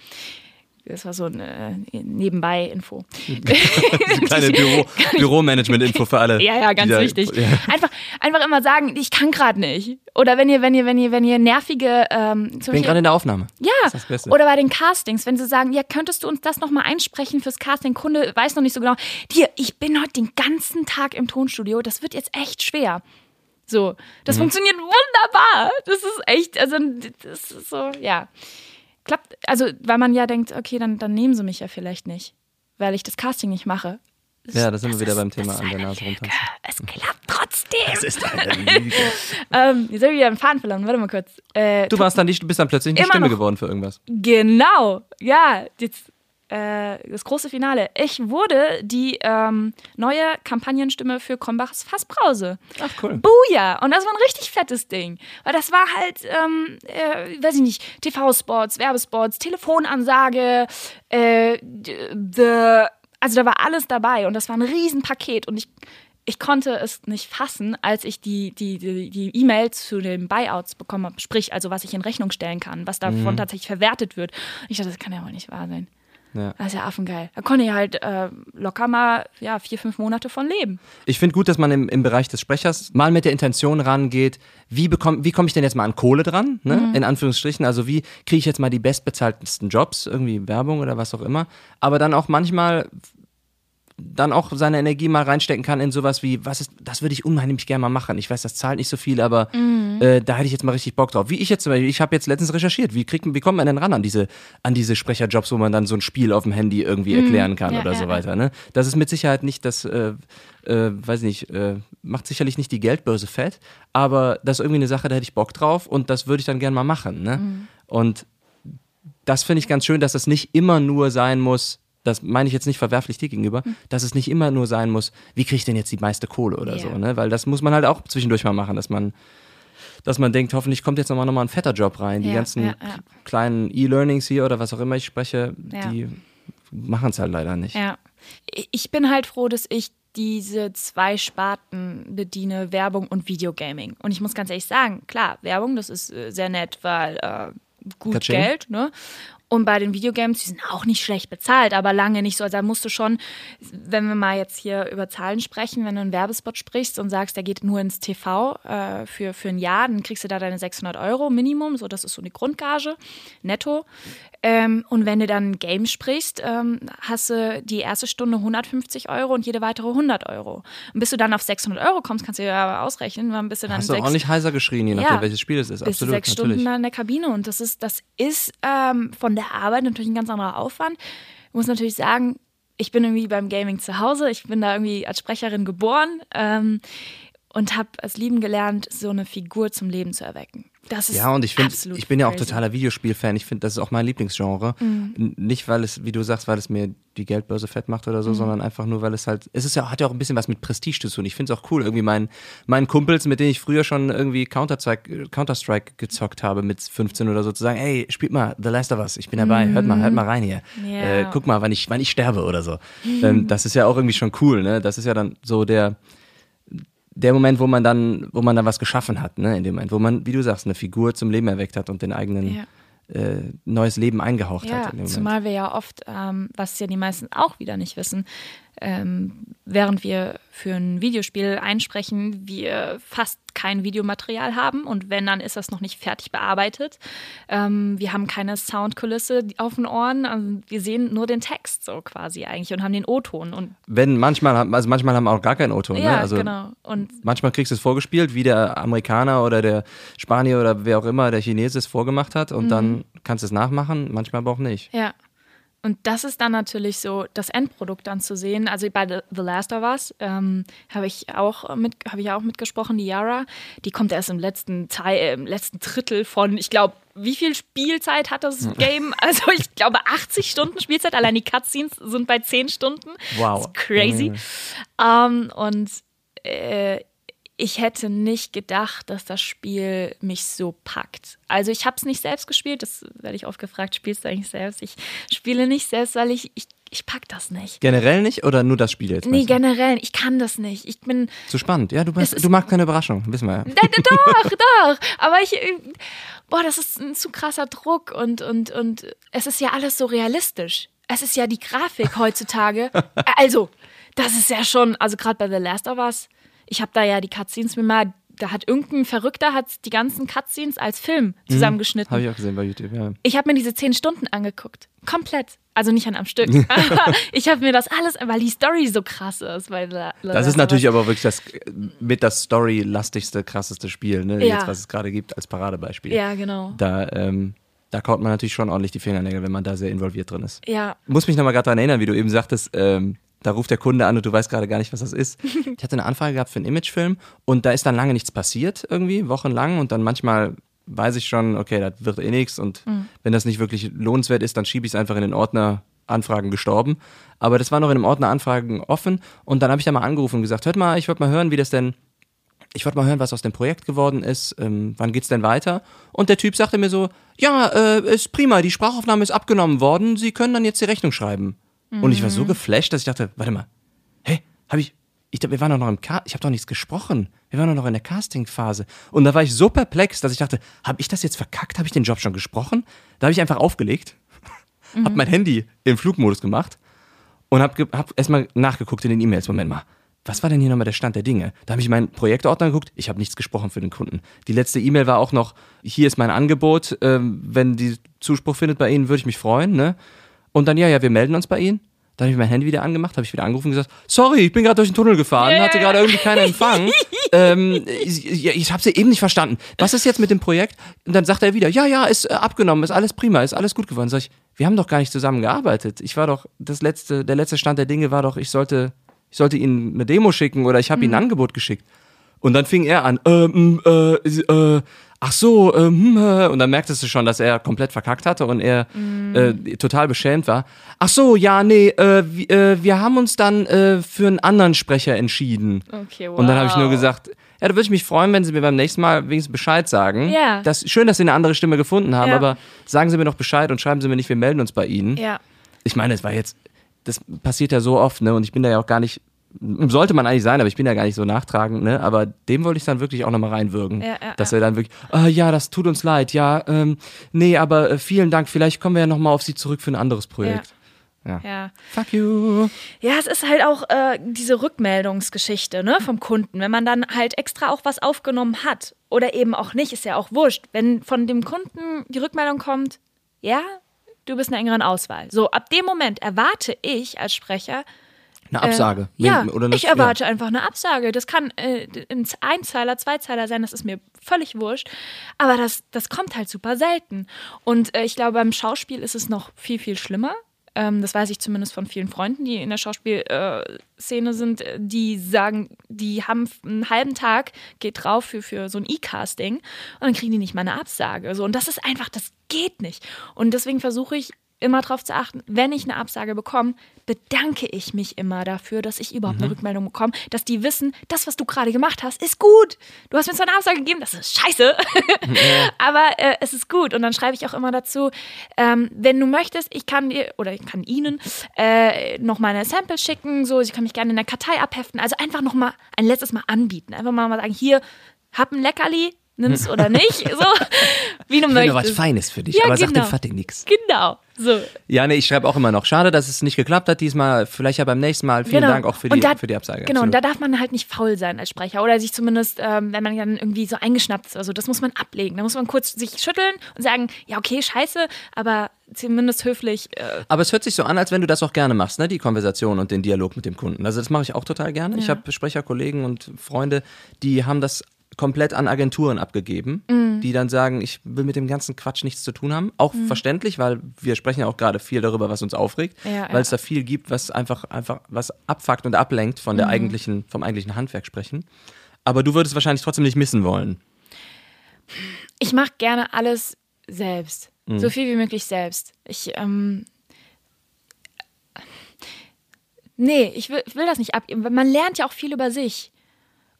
Das war so eine äh, Nebenbei-Info. Kleine Büro, Büromanagement-Info für alle. Ja, ja, ganz wichtig. Ja. Einfach, einfach immer sagen, ich kann gerade nicht. Oder wenn ihr, wenn ihr, wenn ihr, wenn ihr nervige, ähm, Ich bin gerade in der Aufnahme. ja, Das ist das Beste. oder bei den Castings, wenn sie sagen, ja, könntest du uns das nochmal einsprechen fürs Casting? Kunde weiß noch nicht so genau. Dir, ich bin heute den ganzen Tag im Tonstudio, das wird jetzt echt schwer. So, Mhm. das funktioniert wunderbar. Das ist echt, also das ist so, ja. Klappt, also weil man ja denkt, okay, dann, dann nehmen sie mich ja vielleicht nicht, weil ich das Casting nicht mache. Ja, da sind wir wieder ist- beim Thema an der Nase rumtanzen. Es klappt trotzdem. Das ist eine Lüge. Ähm, jetzt habe ich wieder einen Faden verloren. Warte mal kurz. Äh, Du warst dann nicht, du bist dann plötzlich eine Stimme noch. geworden für irgendwas. Genau, ja, jetzt äh, das große Finale. Ich wurde die ähm, neue Kampagnenstimme für Krombachs Fassbrause. Ach cool. Buja! Und das war ein richtig fettes Ding. Weil das war halt, ähm, äh, weiß ich nicht, TV-Spots, Werbespots, Telefonansage, äh, the, also da war alles dabei und das war ein Riesenpaket und ich, ich konnte es nicht fassen, als ich die die die die E-Mail zu den Buyouts bekommen habe, sprich also was ich in Rechnung stellen kann, was davon Mhm. tatsächlich verwertet wird. Ich dachte, das kann ja wohl nicht wahr sein. Ja. Das ist ja affengeil. Da konnte ich halt äh, locker mal ja, vier, fünf Monate von leben. Ich finde gut, dass man im, im Bereich des Sprechers mal mit der Intention rangeht, wie, bekomm, wie komme ich denn jetzt mal an Kohle dran, ne? Mhm. in Anführungsstrichen. Also wie kriege ich jetzt mal die bestbezahltesten Jobs, irgendwie Werbung oder was auch immer. Aber dann auch manchmal dann auch seine Energie mal reinstecken kann in sowas wie, was ist, das würde ich unheimlich gerne mal machen. Ich weiß, das zahlt nicht so viel, aber Mhm. äh, da hätte ich jetzt mal richtig Bock drauf. Wie ich jetzt zum Beispiel, ich habe jetzt letztens recherchiert, wie, kriegt, wie kommt man denn ran an diese, an diese Sprecherjobs, wo man dann so ein Spiel auf dem Handy irgendwie erklären kann Mhm. Ja, oder ja, so weiter. Ne? Das ist mit Sicherheit nicht das, äh, äh, weiß nicht, äh, macht sicherlich nicht die Geldbörse fett, aber das ist irgendwie eine Sache, da hätte ich Bock drauf und das würde ich dann gerne mal machen. Ne? Mhm. Und das finde ich ganz schön, dass es nicht immer nur sein muss, das meine ich jetzt nicht verwerflich dir gegenüber, Hm. dass es nicht immer nur sein muss, wie kriege ich denn jetzt die meiste Kohle oder Ja. so, ne? Weil das muss man halt auch zwischendurch mal machen, dass man, dass man denkt, hoffentlich kommt jetzt nochmal noch mal ein fetter Job rein. Die Ja, ganzen ja, ja. kleinen E-Learnings hier oder was auch immer ich spreche, die machen es halt leider nicht. Ja. Ich bin halt froh, dass ich diese zwei Sparten bediene, Werbung und Videogaming. Und ich muss ganz ehrlich sagen, klar, Werbung, das ist äh, sehr nett, weil äh, gut Katsching. Geld, ne? Und bei den Videogames, die sind auch nicht schlecht bezahlt, aber lange nicht so. Also da musst du schon, wenn wir mal jetzt hier über Zahlen sprechen, wenn du einen Werbespot sprichst und sagst, der geht nur ins TV äh, für, für ein Jahr, dann kriegst du da deine 600 Euro Minimum, so das ist so eine Grundgage, netto. Ähm, und wenn du dann ein Game sprichst, ähm, hast du die erste Stunde 150 Euro und jede weitere 100 Euro. Und bis du dann auf 600 Euro kommst, kannst du ja ausrechnen, wann bist du dann Hast du sechs, auch nicht heiser geschrien, je nachdem, Ja. welches Spiel es ist. Absolut, sechs natürlich. Stunden da in der Kabine und das ist, das ist ähm, von der Arbeit natürlich ein ganz anderer Aufwand. Ich muss natürlich sagen, ich bin irgendwie beim Gaming zu Hause, ich bin da irgendwie als Sprecherin geboren ähm, und habe es lieben gelernt, so eine Figur zum Leben zu erwecken. Das ist Ja, und ich finde, ich bin ja auch crazy. Mhm. totaler Videospielfan. Ich finde, das ist auch mein Lieblingsgenre. N- Nicht, weil es, wie du sagst, weil es mir die Geldbörse fett macht oder so, Mhm. sondern einfach nur, weil es halt, es ist ja, hat ja auch ein bisschen was mit Prestige zu tun. Ich finde es auch cool, irgendwie meinen, meinen Kumpels, mit denen ich früher schon irgendwie Counter-Strike, Counter-Strike gezockt habe mit 15 oder so, zu sagen, ey, spielt mal The Last of Us, ich bin dabei, hört mal, hört mal rein hier. Mhm. Ja. Äh, guck mal, wann ich, wann ich sterbe oder so. ähm, das ist ja auch irgendwie schon cool, ne? Das ist ja dann so der, der Moment, wo man dann, wo man dann was geschaffen hat, ne, in dem Moment, wo man, wie du sagst, eine Figur zum Leben erweckt hat und den eigenen Ja. äh, neues Leben eingehaucht Ja, hat. In dem Moment. zumal wir ja oft, ähm, was ja die meisten auch wieder nicht wissen, ähm, während wir für ein Videospiel einsprechen, wir fast kein Videomaterial haben und wenn, dann ist das noch nicht fertig bearbeitet. Ähm, wir haben keine Soundkulisse auf den Ohren, also wir sehen nur den Text so quasi eigentlich und haben den O-Ton und Wenn manchmal, haben- also manchmal haben wir auch gar keinen O-Ton, ja, ne? Also genau. Und manchmal kriegst du es vorgespielt, wie der Amerikaner oder der Spanier oder wer auch immer, der Chinese es vorgemacht hat und Mhm. dann kannst du es nachmachen, manchmal aber auch nicht. Ja. Und das ist dann natürlich so das Endprodukt dann zu sehen. Also bei The, Last of Us ähm, habe ich auch mit, habe ich auch mitgesprochen, die Yara. Die kommt erst im letzten Teil, äh, im letzten Drittel von, ich glaube, wie viel Spielzeit hat das Game? Also ich glaube 80 Stunden Spielzeit. Allein die Cutscenes sind bei 10 Stunden. Wow. Das ist crazy. Ähm, und äh, ich hätte nicht gedacht, dass das Spiel mich so packt. Also ich habe es nicht selbst gespielt, das werde ich oft gefragt, spielst du eigentlich selbst? Ich spiele nicht selbst, weil ich, ich, ich pack das nicht. Generell nicht oder nur das Spiel jetzt? Nee, generell, ich kann das nicht. Ich bin, Zu spannend. Ja, du, bist, ist- du magst keine Überraschung, wissen wir ja. Doch, doch. Aber ich, äh, boah, das ist ein zu krasser Druck und, und, und es ist ja alles so realistisch. Es ist ja die Grafik heutzutage. Also, das ist ja schon, also gerade bei The Last of Us, ich habe da ja die Cutscenes mir mal, da hat irgendein Verrückter hat die ganzen Cutscenes als Film zusammengeschnitten. Habe ich auch gesehen bei YouTube, ja. Ich habe mir diese zehn Stunden angeguckt. Komplett. Also nicht an am Stück. Ich habe mir das alles, weil die Story so krass ist. The Das Last ist natürlich aber wirklich das mit das storylastigste, krasseste Spiel, ne? Ja. Jetzt, was es gerade gibt, als Paradebeispiel. Ja, genau. Da, ähm, da kaut man natürlich schon ordentlich die Fingernägel, wenn man da sehr involviert drin ist. Ja. Muss mich nochmal gerade daran erinnern, wie du eben sagtest, ähm, da ruft der Kunde an und du weißt gerade gar nicht, was das ist. Ich hatte eine Anfrage gehabt für einen Imagefilm und da ist dann lange nichts passiert irgendwie, wochenlang und dann manchmal weiß ich schon, okay, das wird eh nichts und wenn das nicht wirklich lohnenswert ist, dann schiebe ich es einfach in den Ordner Anfragen gestorben. Aber das war noch in dem Ordner Anfragen offen und dann habe ich da mal angerufen und gesagt, hört mal, ich wollte mal hören, wie das denn ich wollte mal hören, was aus dem Projekt geworden ist. Ähm, wann geht's denn weiter? Und der Typ sagte mir so, ja, äh, ist prima, die Sprachaufnahme ist abgenommen worden, Sie können dann jetzt die Rechnung schreiben. Und ich war so geflasht, dass ich dachte, warte mal, hä, habe ich, ich wir waren doch noch im Ca ich habe doch nichts gesprochen. Wir waren doch noch in der Castingphase. Und da war ich so perplex, dass ich dachte, habe ich das jetzt verkackt? Habe ich den Job schon gesprochen? Da habe ich einfach aufgelegt, habe mein Handy im Flugmodus gemacht und habe hab erstmal nachgeguckt in den E-Mails. Moment mal, was war denn hier nochmal der Stand der Dinge? Da habe ich meinen Projektordner geguckt, ich habe nichts gesprochen für den Kunden. Die letzte E-Mail war auch noch, hier ist mein Angebot, ähm, wenn die Zuspruch findet bei Ihnen, würde ich mich freuen. Ne? Und dann, ja, ja, wir melden uns bei Ihnen. Dann habe ich mein Handy wieder angemacht, habe ich wieder angerufen und gesagt, sorry, ich bin gerade durch den Tunnel gefahren, Yeah. hatte gerade irgendwie keinen Empfang. ähm, ich ich habe sie eben nicht verstanden. Was ist jetzt mit dem Projekt? Und dann sagt er wieder, ja, ja, ist äh, abgenommen, ist alles prima, ist alles gut geworden. Sag ich, wir haben doch gar nicht zusammen gearbeitet. Ich war doch, das letzte, der letzte Stand der Dinge war doch, ich sollte, ich sollte Ihnen eine Demo schicken oder ich habe Ihnen ein Angebot geschickt. Und dann fing er an, ähm, äh, äh, ach so, ähm, äh, und dann merktest du schon, dass er komplett verkackt hatte und er äh, total beschämt war. Ach so, ja, nee, äh, wir, äh, wir haben uns dann äh, für einen anderen Sprecher entschieden. Okay, wow. Und dann habe ich nur gesagt, ja, da würde ich mich freuen, wenn Sie mir beim nächsten Mal wenigstens Bescheid sagen. Ja. Das, schön, dass Sie eine andere Stimme gefunden haben, Ja. aber sagen Sie mir doch Bescheid und schreiben Sie mir nicht, wir melden uns bei Ihnen. Ja. Ich meine, es war jetzt, das passiert ja so oft, ne? Und ich bin da ja auch gar nicht, sollte man eigentlich sein, aber ich bin ja gar nicht so nachtragend, ne? Aber dem wollte ich dann wirklich auch nochmal reinwürgen. Ja, ja, dass ja. er dann wirklich, ah, ja, das tut uns leid, ja, ähm, nee, aber äh, vielen Dank, vielleicht kommen wir ja nochmal auf Sie zurück für ein anderes Projekt. Ja. Fuck you. Ja, es ist halt auch äh, diese Rückmeldungsgeschichte ne, vom Kunden. Wenn man dann halt extra auch was aufgenommen hat oder eben auch nicht, ist ja auch wurscht. Wenn von dem Kunden die Rückmeldung kommt, ja, du bist in einer engeren Auswahl. So, ab dem Moment erwarte ich als Sprecher, Eine Absage. Äh, ja, oder eine- ich erwarte einfach eine Absage. Das kann äh, ein Einzeiler, Zweizeiler sein, das ist mir völlig wurscht. Aber das, das kommt halt super selten. Und äh, ich glaube, beim Schauspiel ist es noch viel, viel schlimmer. Ähm, das weiß ich zumindest von vielen Freunden, die in der Schauspielszene sind, äh, die sagen, die haben einen halben Tag, geht drauf für, für so ein E-Casting und dann kriegen die nicht mal eine Absage. So, und das ist einfach, das geht nicht. Und deswegen versuche ich immer darauf zu achten, wenn ich eine Absage bekomme, bedanke ich mich immer dafür, dass ich überhaupt eine Rückmeldung bekomme, dass die wissen, das, was du gerade gemacht hast, ist gut. Du hast mir zwar eine Absage gegeben, das ist scheiße, aber äh, es ist gut. Und dann schreibe ich auch immer dazu, ähm, wenn du möchtest, ich kann dir oder ich kann Ihnen äh, noch mal eine Sample schicken, so, Sie können mich gerne in der Kartei abheften. Also einfach noch mal ein letztes Mal anbieten. Einfach mal sagen, hier, hab ein Leckerli, nimm's oder nicht, so, wie du Ich nur was möchtest. Feines für dich, Ja, aber sag genau. dem Fattig nichts. Genau, so. Ja, nee, ich schreibe auch immer noch. Schade, dass es nicht geklappt hat diesmal. Vielleicht ja beim nächsten Mal. Vielen Genau. Dank auch für Und die, da- für die Absage. Genau, und Absolut. da darf man halt nicht faul sein als Sprecher oder sich zumindest, ähm, wenn man dann irgendwie so eingeschnappt ist, also das muss man ablegen. Da muss man kurz sich schütteln und sagen, ja, okay, scheiße, aber zumindest höflich. Äh, Aber es hört sich so an, als wenn du das auch gerne machst, ne? Die Konversation und den Dialog mit dem Kunden. Also das mache ich auch total gerne. Ich habe Sprecherkollegen und Freunde, die haben das komplett an Agenturen abgegeben, Mhm. die dann sagen, ich will mit dem ganzen Quatsch nichts zu tun haben. Auch verständlich, weil wir sprechen ja auch gerade viel darüber, was uns aufregt, Ja, weil ja. es da viel gibt, was einfach, einfach was abfuckt und ablenkt von der eigentlichen, vom eigentlichen Handwerk sprechen. Aber du würdest wahrscheinlich trotzdem nicht missen wollen. Ich mache gerne alles selbst. Mhm. So viel wie möglich selbst. Ich, ähm. Nee, ich will, ich will das nicht abgeben. Man lernt ja auch viel über sich.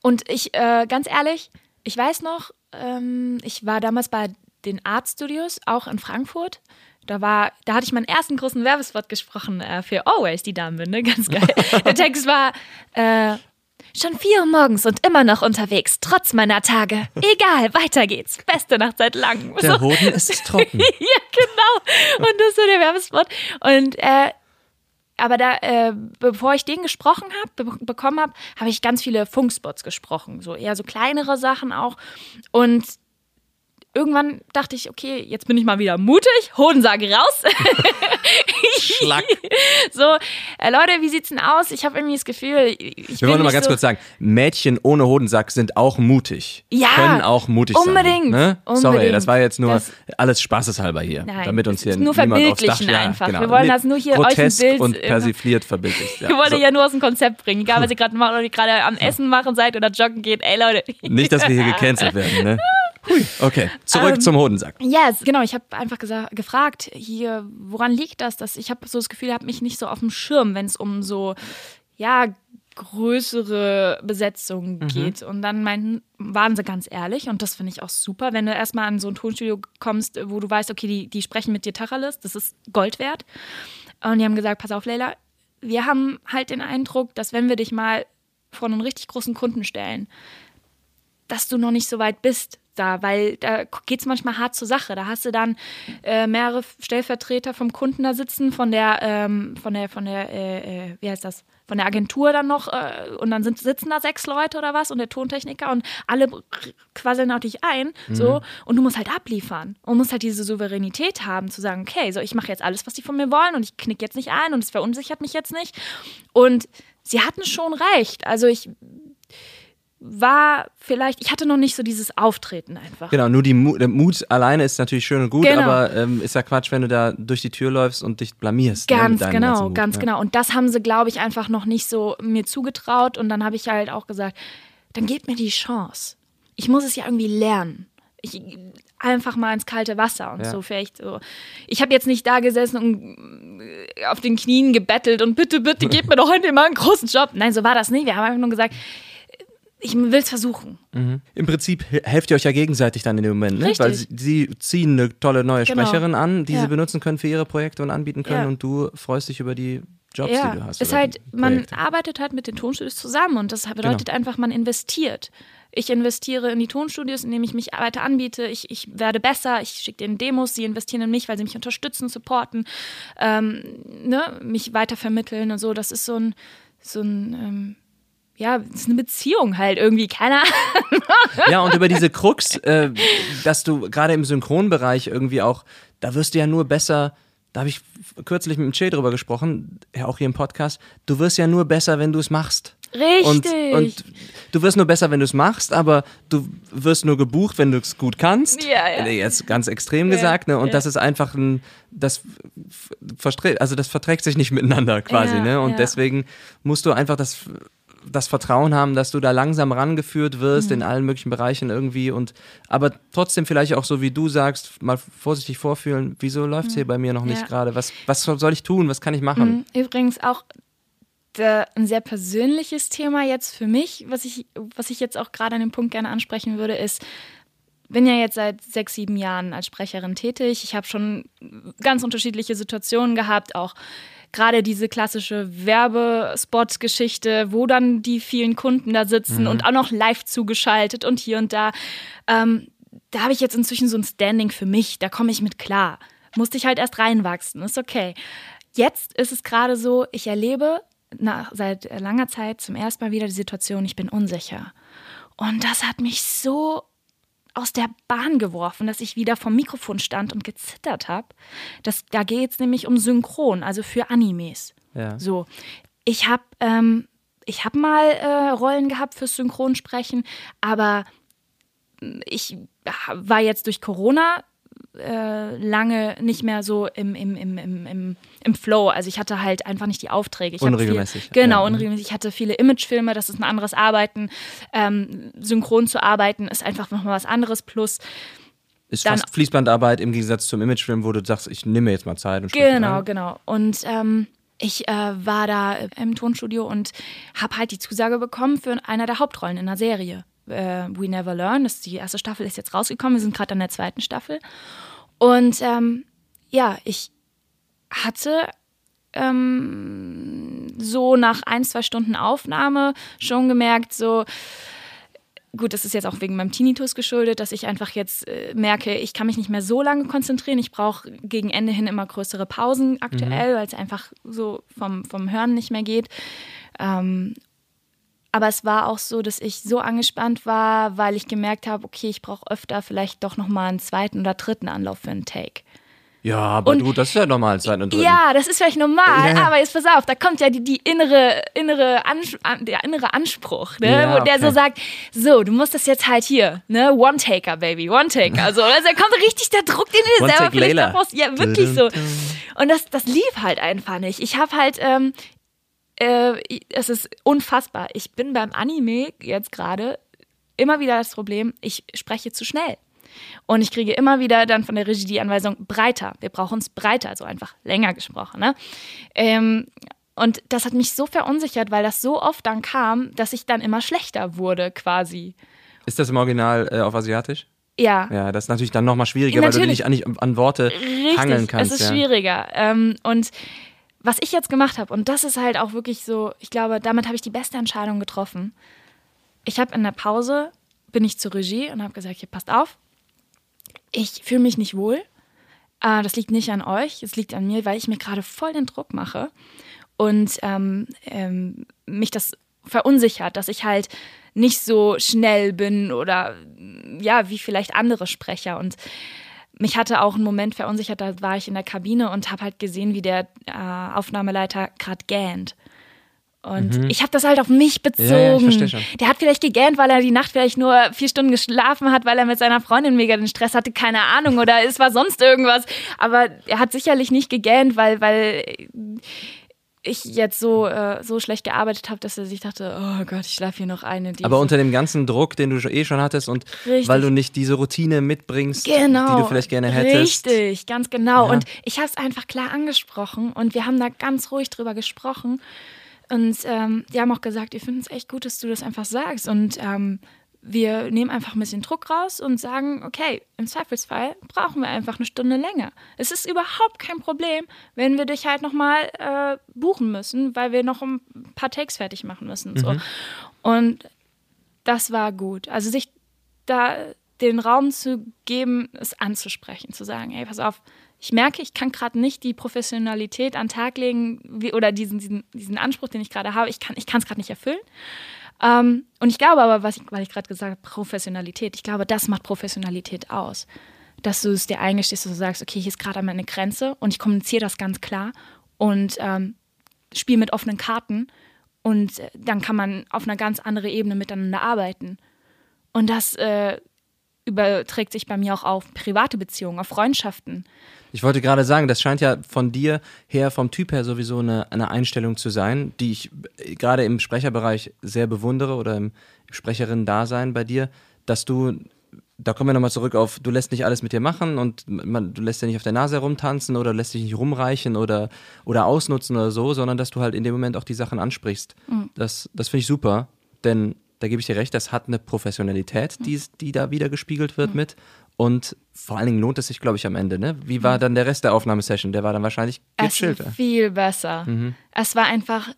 Und ich, äh, ganz ehrlich, ich weiß noch, ähm, ich war damals bei den Art Studios, auch in Frankfurt. Da war, da hatte ich meinen ersten großen Werbespot gesprochen äh, für Always, die Damenbinde, ganz geil. Der Text war, äh, Schon vier Uhr morgens und immer noch unterwegs, trotz meiner Tage. Egal, weiter geht's. Beste Nacht seit langem. Der So. Hoden ist trocken. Ja, genau. Und das ist so der Werbespot. Und äh, aber da, äh, bevor ich den gesprochen habe, be bekommen habe, habe ich ganz viele Funkspots gesprochen. So eher so kleinere Sachen auch. Und irgendwann dachte ich, okay, jetzt bin ich mal wieder mutig, Hodensage raus. Schlag. so, äh, Leute, wie sieht's denn aus? Ich habe irgendwie das Gefühl, ich Wir wollen mal ganz so, kurz sagen, Mädchen ohne Hodensack sind auch mutig. Ja, Können auch mutig unbedingt, sein. Ne? Sorry, unbedingt. das war jetzt nur Das- alles spaßeshalber hier. Nein, damit uns hier nur niemand aufs Dach ja, einfach. Genau. Wir wollen das nur hier euch ein Bild- und persifliert verbildlicht. Ja. Ich wollte So. ja nur aus dem Konzept bringen. Egal, was ihr gerade macht oder ihr gerade am Essen machen seid oder joggen geht. Ey, Leute. Nicht, dass wir hier gecancelt werden. Ne? Hui. Okay, zurück Ähm, zum Hodensack. Yes, genau. Ich habe einfach gefragt, hier, woran liegt das? Dass ich habe so das Gefühl, ihr habt mich nicht so auf dem Schirm, wenn es um so, ja, größere Besetzungen Mhm. geht. Und dann meinten, waren sie ganz ehrlich und das finde ich auch super, wenn du erstmal an so ein Tonstudio kommst, wo du weißt, okay, die, die sprechen mit dir Tacheles, das ist Gold wert. Und die haben gesagt, pass auf, Leila, wir haben halt den Eindruck, dass wenn wir dich mal vor einen richtig großen Kunden stellen, dass du noch nicht so weit bist da, weil da geht es manchmal hart zur Sache. Da hast du dann äh, mehrere Stellvertreter vom Kunden da sitzen, von der, ähm, von der, von der, äh, äh, wie heißt das? Von der Agentur dann noch äh, und dann sind, sitzen da sechs Leute oder was und der Tontechniker und alle quasseln auf dich ein, so und du musst halt abliefern und musst halt diese Souveränität haben, zu sagen, okay, so ich mache jetzt alles, was die von mir wollen und ich knick jetzt nicht ein und es verunsichert mich jetzt nicht. Und sie hatten schon recht. Also ich war vielleicht, ich hatte noch nicht so dieses Auftreten einfach. Genau, nur die Mu der Mut alleine ist natürlich schön und gut, Genau. aber ähm, ist ja Quatsch, wenn du da durch die Tür läufst und dich blamierst. ne, Ganz deinem genau, Mut, ganz ne? genau. Und das haben sie, glaube ich, einfach noch nicht so mir zugetraut. Und dann habe ich halt auch gesagt, dann gebt mir die Chance. Ich muss es ja irgendwie lernen. Ich einfach mal ins kalte Wasser und Ja. so vielleicht so. Ich habe jetzt nicht da gesessen und äh, auf den Knien gebettelt und bitte, bitte, gebt mir doch heute mal einen großen Job. Nein, so war das nicht. Wir haben einfach nur gesagt, ich will es versuchen. Im Prinzip he- helft ihr euch ja gegenseitig dann in dem Moment, ne? Richtig. weil sie, sie ziehen eine tolle neue Genau. Sprecherin an, die Ja. sie benutzen können für ihre Projekte und anbieten können Ja. und du freust dich über die Jobs, ja, die du hast. ist oder halt, man arbeitet halt mit den Tonstudios zusammen und das bedeutet Genau. einfach, man investiert. Ich investiere in die Tonstudios, indem ich mich weiter anbiete. Ich, ich werde besser, ich schicke denen Demos, sie investieren in mich, weil sie mich unterstützen, supporten, ähm, ne, mich weiter vermitteln und so. Das ist so ein, so ein ähm, ja, das ist eine Beziehung halt irgendwie, keine Ahnung. Ja, und über diese Krux, äh, dass du gerade im Synchronbereich irgendwie auch, da wirst du ja nur besser, da habe ich kürzlich mit dem Che drüber gesprochen, ja auch hier im Podcast, du wirst ja nur besser, wenn du es machst. Und, Richtig. und du wirst nur besser, wenn du es machst, aber du wirst nur gebucht, wenn du es gut kannst. Ja, ja. Äh, Jetzt ganz extrem Ja, gesagt, ne? Und ja. das ist einfach ein, das versträ- also das verträgt sich nicht miteinander quasi, Ja, ne? Und deswegen musst du einfach das, das Vertrauen haben, dass du da langsam rangeführt wirst Mhm. in allen möglichen Bereichen irgendwie und aber trotzdem vielleicht auch so wie du sagst, mal vorsichtig vorfühlen, wieso läuft es hier bei mir noch nicht Mhm. Ja. gerade? Was, was soll ich tun? Was kann ich machen? Übrigens auch ein sehr persönliches Thema jetzt für mich, was ich, was ich jetzt auch gerade an dem Punkt gerne ansprechen würde, ist, bin ja jetzt seit sechs, sieben Jahren als Sprecherin tätig. Ich habe schon ganz unterschiedliche Situationen gehabt, auch gerade diese klassische Werbespot-Geschichte, wo dann die vielen Kunden da sitzen und auch noch live zugeschaltet und hier und da. Ähm, da habe ich jetzt inzwischen so ein Standing für mich, da komme ich mit klar. Musste ich halt erst reinwachsen, ist okay. Jetzt ist es gerade so, ich erlebe nach, seit langer Zeit zum ersten Mal wieder die Situation, ich bin unsicher. Und das hat mich so aus der Bahn geworfen, dass ich wieder vom Mikrofon stand und gezittert habe. Da geht es nämlich um Synchron, also für Animes. Ja. So, ich habe ähm, ich hab mal äh, Rollen gehabt fürs Synchronsprechen, aber ich war jetzt durch Corona äh, lange nicht mehr so im, im, im, im, im Flow. Also ich hatte halt einfach nicht die Aufträge. Ich unregelmäßig. Viel, genau, ja. unregelmäßig. Ich hatte viele Imagefilme, das ist ein anderes Arbeiten. Ähm, synchron zu arbeiten ist einfach nochmal was anderes. Plus ist dann, fast Fließbandarbeit im Gegensatz zum Imagefilm, wo du sagst, ich nehme jetzt mal Zeit und Genau, genau. Und ähm, ich äh, war da im Tonstudio und habe halt die Zusage bekommen für einer der Hauptrollen in der Serie. Äh, We Never Learn. Das die erste Staffel ist jetzt rausgekommen. Wir sind gerade an der zweiten Staffel. Und ähm, ja, ich hatte ähm, so nach ein, zwei Stunden Aufnahme schon gemerkt, so, gut, das ist jetzt auch wegen meinem Tinnitus geschuldet, dass ich einfach jetzt äh, merke, ich kann mich nicht mehr so lange konzentrieren. Ich brauche gegen Ende hin immer größere Pausen aktuell, mhm. weil es einfach so vom, vom Hören nicht mehr geht. Ähm, aber es war auch so, dass ich so angespannt war, weil ich gemerkt habe, okay, ich brauche öfter vielleicht doch nochmal einen zweiten oder dritten Anlauf für einen Take. Ja, aber und, du, das ist ja normal, zweiten und. Ja, das ist vielleicht normal, ja. aber jetzt pass auf, da kommt ja die, die innere, innere Ans der innere Anspruch, ne? Ja, wo der okay. so sagt, so, du musst das jetzt halt hier, ne? One-Taker, Baby, One-Taker. Also, also da kommt richtig der Druck, den du dir selber vielleicht davor, Ja, wirklich so. Und das, das lief halt einfach nicht. Ich habe halt, ähm, äh, es ist unfassbar. Ich bin beim Anime jetzt gerade immer wieder das Problem, ich spreche zu schnell. Und ich kriege immer wieder dann von der Regie die Anweisung, breiter. Wir brauchen es breiter, also einfach länger gesprochen. Ne? Ähm, und das hat mich so verunsichert, weil das so oft dann kam, dass ich dann immer schlechter wurde quasi. Ist das im Original äh, auf Asiatisch? Ja. Ja, das ist natürlich dann nochmal schwieriger, natürlich. weil du dich an, an Worte Richtig, hangeln kannst. Es ist ja. schwieriger. Ähm, und was ich jetzt gemacht habe, und das ist halt auch wirklich so, ich glaube, damit habe ich die beste Entscheidung getroffen. Ich habe in der Pause, bin ich zur Regie und habe gesagt, hier passt auf, ich fühle mich nicht wohl. Äh, das liegt nicht an euch, es liegt an mir, weil ich mir gerade voll den Druck mache und ähm, ähm, mich das verunsichert, dass ich halt nicht so schnell bin oder ja, wie vielleicht andere Sprecher. Und mich hatte auch einen Moment verunsichert, da war ich in der Kabine und habe halt gesehen, wie der äh, Aufnahmeleiter gerade gähnt. Und mhm. ich habe das halt auf mich bezogen. Ja, ja, der hat vielleicht gegähnt, weil er die Nacht vielleicht nur vier Stunden geschlafen hat, weil er mit seiner Freundin mega den Stress hatte, keine Ahnung, oder es war sonst irgendwas. Aber er hat sicherlich nicht gegähnt, weil, weil ich jetzt so, äh, so schlecht gearbeitet habe, dass er sich dachte, oh Gott, ich schlafe hier noch eine. Aber unter dem ganzen Druck, den du eh schon hattest und Richtig. weil du nicht diese Routine mitbringst, genau. die du vielleicht gerne hättest. Richtig, ganz genau. Ja. Und ich habe es einfach klar angesprochen und wir haben da ganz ruhig drüber gesprochen. Und ähm, die haben auch gesagt, wir finden es echt gut, dass du das einfach sagst. Und ähm, wir nehmen einfach ein bisschen Druck raus und sagen, okay, im Zweifelsfall brauchen wir einfach eine Stunde länger. Es ist überhaupt kein Problem, wenn wir dich halt nochmal äh, buchen müssen, weil wir noch ein paar Takes fertig machen müssen. Mhm. So. Und das war gut. Also sich da den Raum zu geben, es anzusprechen, zu sagen, hey, pass auf, ich merke, ich kann gerade nicht die Professionalität an den Tag legen wie, oder diesen, diesen, diesen Anspruch, den ich gerade habe, ich kann es gerade nicht erfüllen. Ähm, und ich glaube aber, was ich, weil ich gerade gesagt habe, Professionalität, ich glaube, das macht Professionalität aus. Dass du es dir eingestehst, dass du sagst, okay, hier ist gerade meine Grenze und ich kommuniziere das ganz klar und ähm, spiele mit offenen Karten und äh, dann kann man auf einer ganz anderen Ebene miteinander arbeiten. Und das äh, überträgt sich bei mir auch auf private Beziehungen, auf Freundschaften. Ich wollte gerade sagen, das scheint ja von dir her, vom Typ her sowieso eine, eine Einstellung zu sein, die ich gerade im Sprecherbereich sehr bewundere oder im Sprecherinnen-Dasein bei dir, dass du, da kommen wir nochmal zurück auf, du lässt nicht alles mit dir machen und man, du lässt ja nicht auf der Nase herumtanzen oder lässt dich nicht rumreichen oder, oder ausnutzen oder so, sondern dass du halt in dem Moment auch die Sachen ansprichst. Mhm. Das, das finde ich super, denn da gebe ich dir recht, das hat eine Professionalität, die, die da wieder gespiegelt wird mhm. mit. Und vor allen Dingen lohnt es sich, glaube ich, am Ende. Ne? Wie war mhm. dann der Rest der Aufnahmesession? Der war dann wahrscheinlich gechillt. Es viel besser. Mhm. Es war einfach,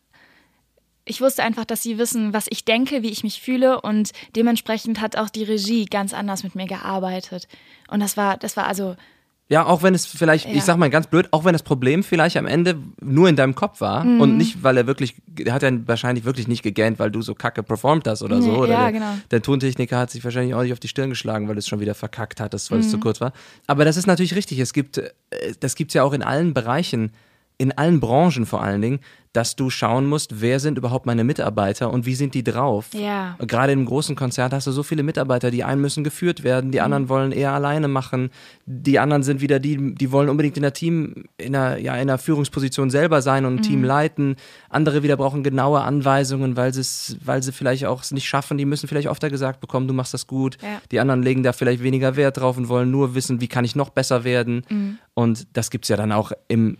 ich wusste einfach, dass sie wissen, was ich denke, wie ich mich fühle und dementsprechend hat auch die Regie ganz anders mit mir gearbeitet. Und das war, das war also ja, auch wenn es vielleicht, ja. ich sag mal ganz blöd, auch wenn das Problem vielleicht am Ende nur in deinem Kopf war mhm. und nicht, weil er wirklich, er hat ja wahrscheinlich wirklich nicht gegähnt, weil du so kacke performt hast oder so. Oder ja, der, genau. der Tontechniker hat sich wahrscheinlich auch nicht auf die Stirn geschlagen, weil du es schon wieder verkackt hattest, weil mhm. es zu kurz war. Aber das ist natürlich richtig. Es gibt, äh, das gibt's ja auch in allen Bereichen in allen Branchen vor allen Dingen, dass du schauen musst, wer sind überhaupt meine Mitarbeiter und wie sind die drauf. Ja. Gerade im großen Konzert hast du so viele Mitarbeiter, die einen müssen geführt werden, die anderen wollen eher alleine machen, die anderen sind wieder die, die wollen unbedingt in der Team, in einer, ja, in einer Führungsposition selber sein und ein Team leiten. Andere wieder brauchen genaue Anweisungen, weil sie es, weil sie vielleicht auch es nicht schaffen, die müssen vielleicht öfter gesagt bekommen, du machst das gut. Ja. Die anderen legen da vielleicht weniger Wert drauf und wollen nur wissen, wie kann ich noch besser werden. Und das gibt es ja dann auch im,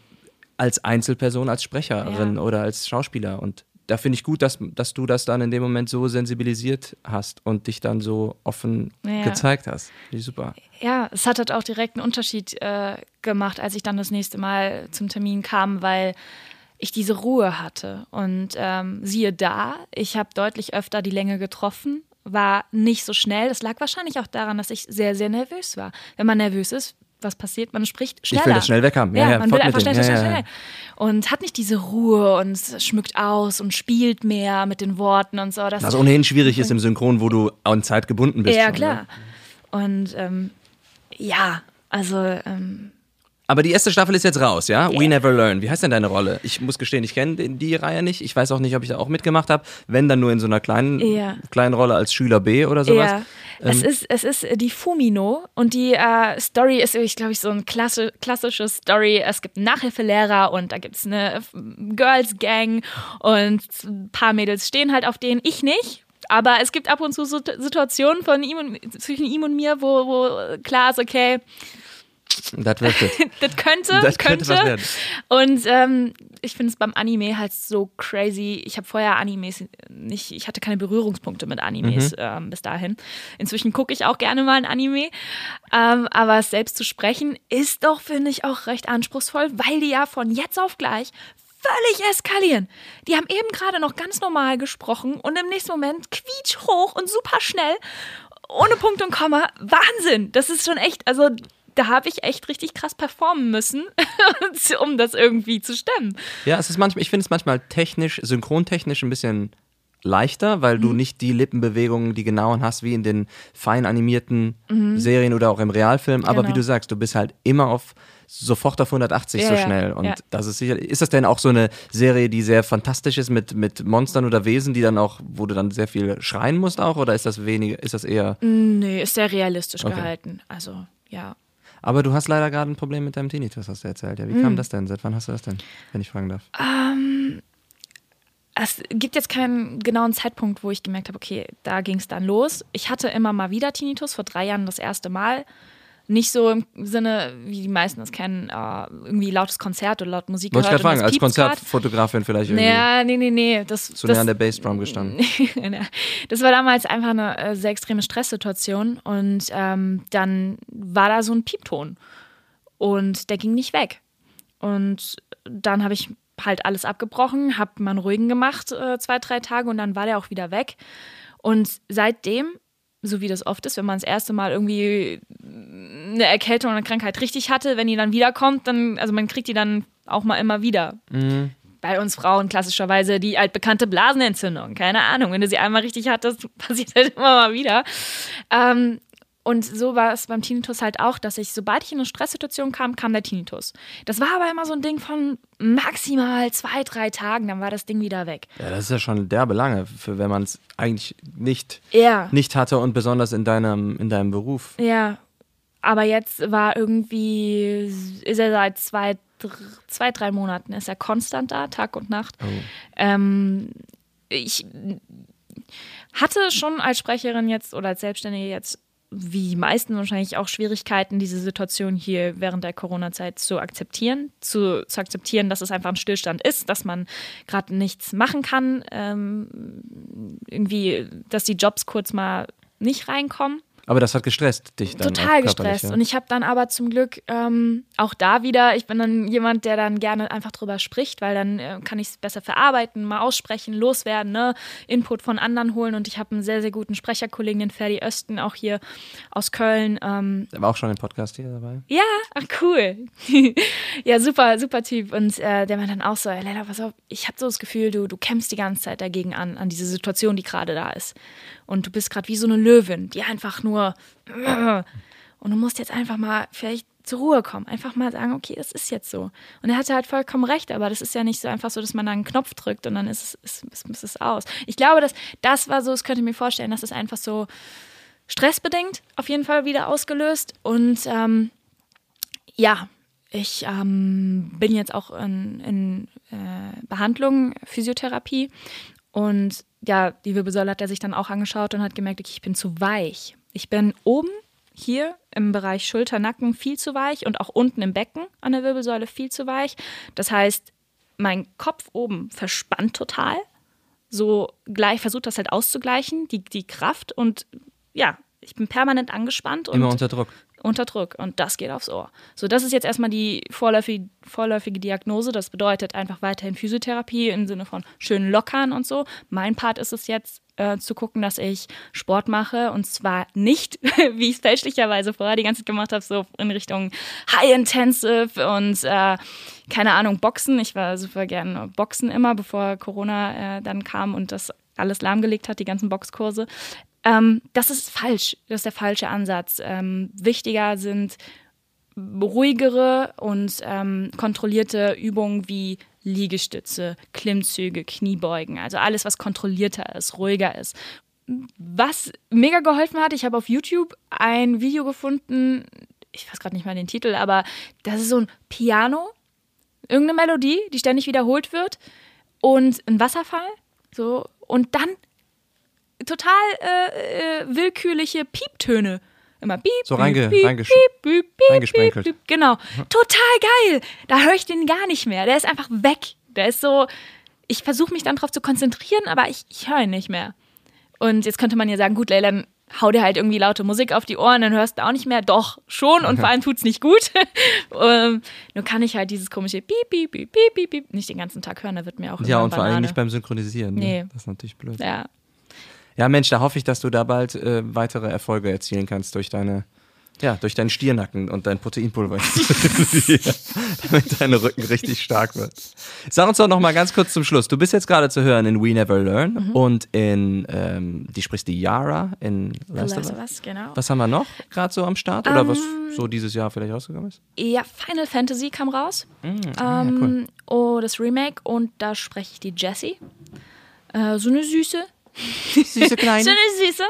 als Einzelperson, als Sprecherin Ja. oder als Schauspieler. Und da finde ich gut, dass, dass du das dann in dem Moment so sensibilisiert hast und dich dann so offen Ja. gezeigt hast. Finde ich super. Ja, es hat halt auch direkt einen Unterschied äh, gemacht, als ich dann das nächste Mal zum Termin kam, weil ich diese Ruhe hatte. Und ähm, siehe da, ich habe deutlich öfter die Länge getroffen, war nicht so schnell. Das lag wahrscheinlich auch daran, dass ich sehr, sehr nervös war. Wenn man nervös ist, was passiert? Man spricht schneller. will das schnell weg haben. Ja, Ja, ja, man will einfach schnell, schnell, Ja, schnell, schnell. Und hat nicht diese Ruhe und schmückt aus und spielt mehr mit den Worten und so. Das Was ohnehin schwierig ist im Synchron, wo du an Zeit gebunden bist. ja, schon, klar. Ne? Und ähm, ja, also ähm, Aber die erste Staffel ist jetzt raus, ja? We Never Learn. Wie heißt denn deine Rolle? Ich muss gestehen, ich kenne die- Reihe nicht. Ich weiß auch nicht, ob ich da auch mitgemacht habe. Wenn, dann nur in so einer kleinen, Ja. kleinen Rolle als Schüler B oder sowas. Ja, es, ist, es ist die Fumino und die äh, Story ist, ich glaube, ich so ein klassi klassische Story. Es gibt einen Nachhilfelehrer und da gibt es eine äh, Girls Gang und ein paar Mädels stehen halt auf denen, ich nicht. Aber es gibt ab und zu so Situationen von ihm und, zwischen ihm und mir, wo, wo klar ist, okay, Das wird es. das könnte, Das könnte was werden. Und ähm, ich finde es beim Anime halt so crazy. Ich habe vorher Animes nicht, ich hatte keine Berührungspunkte mit Animes ähm, bis dahin. Inzwischen gucke ich auch gerne mal ein Anime. Ähm, aber es selbst zu sprechen ist doch, finde ich, auch recht anspruchsvoll, weil die ja von jetzt auf gleich völlig eskalieren. Die haben eben gerade noch ganz normal gesprochen und im nächsten Moment quietsch hoch und super schnell, ohne Punkt und Komma. Wahnsinn! Das ist schon echt, also da habe ich echt richtig krass performen müssen, um das irgendwie zu stemmen. Ja, es ist manchmal, ich finde es manchmal technisch, synchrontechnisch ein bisschen leichter, weil Mhm. du nicht die Lippenbewegungen, die genauen hast, wie in den fein animierten Serien oder auch im Realfilm. Aber Mhm. Genau. wie du sagst, du bist halt immer auf sofort auf 180 Ja, so schnell. Und ja. das ist sicher. Ist das denn auch so eine Serie, die sehr fantastisch ist mit, mit Monstern oder Wesen, die dann auch, wo du dann sehr viel schreien musst auch? Oder ist das weniger, ist das eher. Nee, ist sehr realistisch Okay. gehalten. Also, ja. Aber du hast leider gerade ein Problem mit deinem Tinnitus, hast du erzählt. Ja, wie Mhm. kam das denn? Seit wann hast du das denn, wenn ich fragen darf? Es gibt jetzt keinen genauen Zeitpunkt, wo ich gemerkt habe, okay, da ging es dann los. Ich hatte immer mal wieder Tinnitus, vor drei Jahren das erste Mal. Nicht so im Sinne, wie die meisten es kennen, äh, irgendwie lautes Konzert oder laut Musik Wollte ich gerade fragen, als das. Konzertfotografin vielleicht irgendwie Naja, nee, nee, nee. Das, zu das, an der Bassdrum gestanden. das war damals einfach eine äh, sehr extreme Stresssituation und ähm, dann war da so ein Piepton und der ging nicht weg. Und dann habe ich halt alles abgebrochen, habe mal einen ruhigen gemacht, äh, zwei, drei Tage und dann war der auch wieder weg. Und seitdem, so wie das oft ist, wenn man das erste Mal irgendwie eine Erkältung oder eine Krankheit richtig hatte, wenn die dann wiederkommt, dann, also man kriegt die dann auch mal immer wieder bei uns Frauen klassischerweise die altbekannte Blasenentzündung. Keine Ahnung, wenn du sie einmal richtig hattest, passiert halt immer mal wieder. Ähm, und so war es beim Tinnitus halt auch, dass ich, sobald ich in eine Stresssituation kam, kam der Tinnitus. Das war aber immer so ein Ding von maximal zwei, drei Tagen, dann war das Ding wieder weg. Ja, das ist ja schon derbe lange, für wenn man es eigentlich nicht, Ja. nicht hatte und besonders in deinem, in deinem Beruf. Ja. Aber jetzt war irgendwie, ist er seit zwei, zwei drei Monaten, ist er konstant da, Tag und Nacht. Ähm, ich hatte schon als Sprecherin jetzt oder als Selbstständige jetzt, wie die meisten wahrscheinlich auch Schwierigkeiten, diese Situation hier während der Corona-Zeit zu akzeptieren, zu, zu akzeptieren, dass es einfach ein Stillstand ist, dass man gerade nichts machen kann, ähm, irgendwie, dass die Jobs kurz mal nicht reinkommen. Aber das hat gestresst dich dann. Total gestresst. Ja. Und ich habe dann aber zum Glück ähm, auch da wieder, ich bin dann jemand, der dann gerne einfach drüber spricht, weil dann äh, kann ich es besser verarbeiten, mal aussprechen, loswerden, ne? Input von anderen holen. Und ich habe einen sehr, sehr guten Sprecherkollegen, den Ferdi Östen, auch hier aus Köln. Ähm, Der war auch schon im Podcast hier dabei. ja, ach cool. ja, super, super Typ. Und äh, der meint dann auch so, Leila, pass auf, ich habe so das Gefühl, du, du kämpfst die ganze Zeit dagegen an, an diese Situation, die gerade da ist. Und du bist gerade wie so eine Löwin, die einfach nur und du musst jetzt einfach mal vielleicht zur Ruhe kommen. Einfach mal sagen, okay, das ist jetzt so. Und er hatte halt vollkommen recht, aber das ist ja nicht so einfach so, dass man da einen Knopf drückt und dann ist es, ist, ist, ist es aus. Ich glaube, dass das war so, das könnte mir vorstellen, dass es einfach so stressbedingt auf jeden Fall wieder ausgelöst. Und ähm, ja, ich ähm, bin jetzt auch in, in äh, Behandlung, Physiotherapie. Und ja, die Wirbelsäule hat er sich dann auch angeschaut und hat gemerkt, okay, ich bin zu weich. Ich bin oben hier im Bereich Schulter, Nacken viel zu weich und auch unten im Becken an der Wirbelsäule viel zu weich. Das heißt, mein Kopf oben verspannt total. So gleich versucht das halt auszugleichen, die, die Kraft. Und ja, ich bin permanent angespannt. Und Immer unter Druck. Unter Druck. Und das geht aufs Ohr. So, das ist jetzt erstmal die vorläufige, vorläufige Diagnose. Das bedeutet einfach weiterhin Physiotherapie im Sinne von schön lockern und so. Mein Part ist es jetzt, äh, zu gucken, dass ich Sport mache. Und zwar nicht, wie ich es fälschlicherweise vorher die ganze Zeit gemacht habe, so in Richtung High Intensive und äh, keine Ahnung, Boxen. Ich war super gern Boxen immer, bevor Corona äh, dann kam und das alles lahmgelegt hat, die ganzen Boxkurse. Ähm, das ist falsch. Das ist der falsche Ansatz. Ähm, wichtiger sind ruhigere und ähm, kontrollierte Übungen wie Liegestütze, Klimmzüge, Kniebeugen. Also alles, was kontrollierter ist, ruhiger ist. Was mega geholfen hat, ich habe auf YouTube ein Video gefunden, ich weiß gerade nicht mal den Titel, aber das ist so ein Piano, irgendeine Melodie, die ständig wiederholt wird und ein Wasserfall. So, und dann total äh, äh, willkürliche Pieptöne. Immer piep, So reinge- piep, reingesch- piep, piep, piep, piep, piep. Genau. Total geil. Da höre ich den gar nicht mehr. Der ist einfach weg. Der ist so, ich versuche mich dann darauf zu konzentrieren, aber ich, ich höre ihn nicht mehr. Und jetzt könnte man ja sagen, gut, Leila, hau dir halt irgendwie laute Musik auf die Ohren, dann hörst du auch nicht mehr. Doch, schon. Und vor allem tut's nicht gut. ähm, nur kann ich halt dieses komische piep, piep, piep, piep, piep, piep nicht den ganzen Tag hören. Da wird mir auch Ja, und vor allem nicht beim Synchronisieren. Ne? Nee. Das ist natürlich blöd. Ja. Ja, Mensch, da hoffe ich, dass du da bald äh, weitere Erfolge erzielen kannst durch deine, ja, durch deinen Stiernacken und dein Proteinpulver, damit dein Rücken richtig stark wird. Sag uns doch noch mal ganz kurz zum Schluss. Du bist jetzt gerade zu hören in We Never Learn Mhm. und in, ähm, die sprichst die Yara in Last Last of Us, genau. Was haben wir noch gerade so am Start oder was Ähm, so dieses Jahr vielleicht rausgekommen ist? Ja, Final Fantasy kam raus. ah, ja, ähm, Oh, das Remake. Und da spreche ich die Jessie. Äh, so eine Süße. Süße kleine. So eine Süße.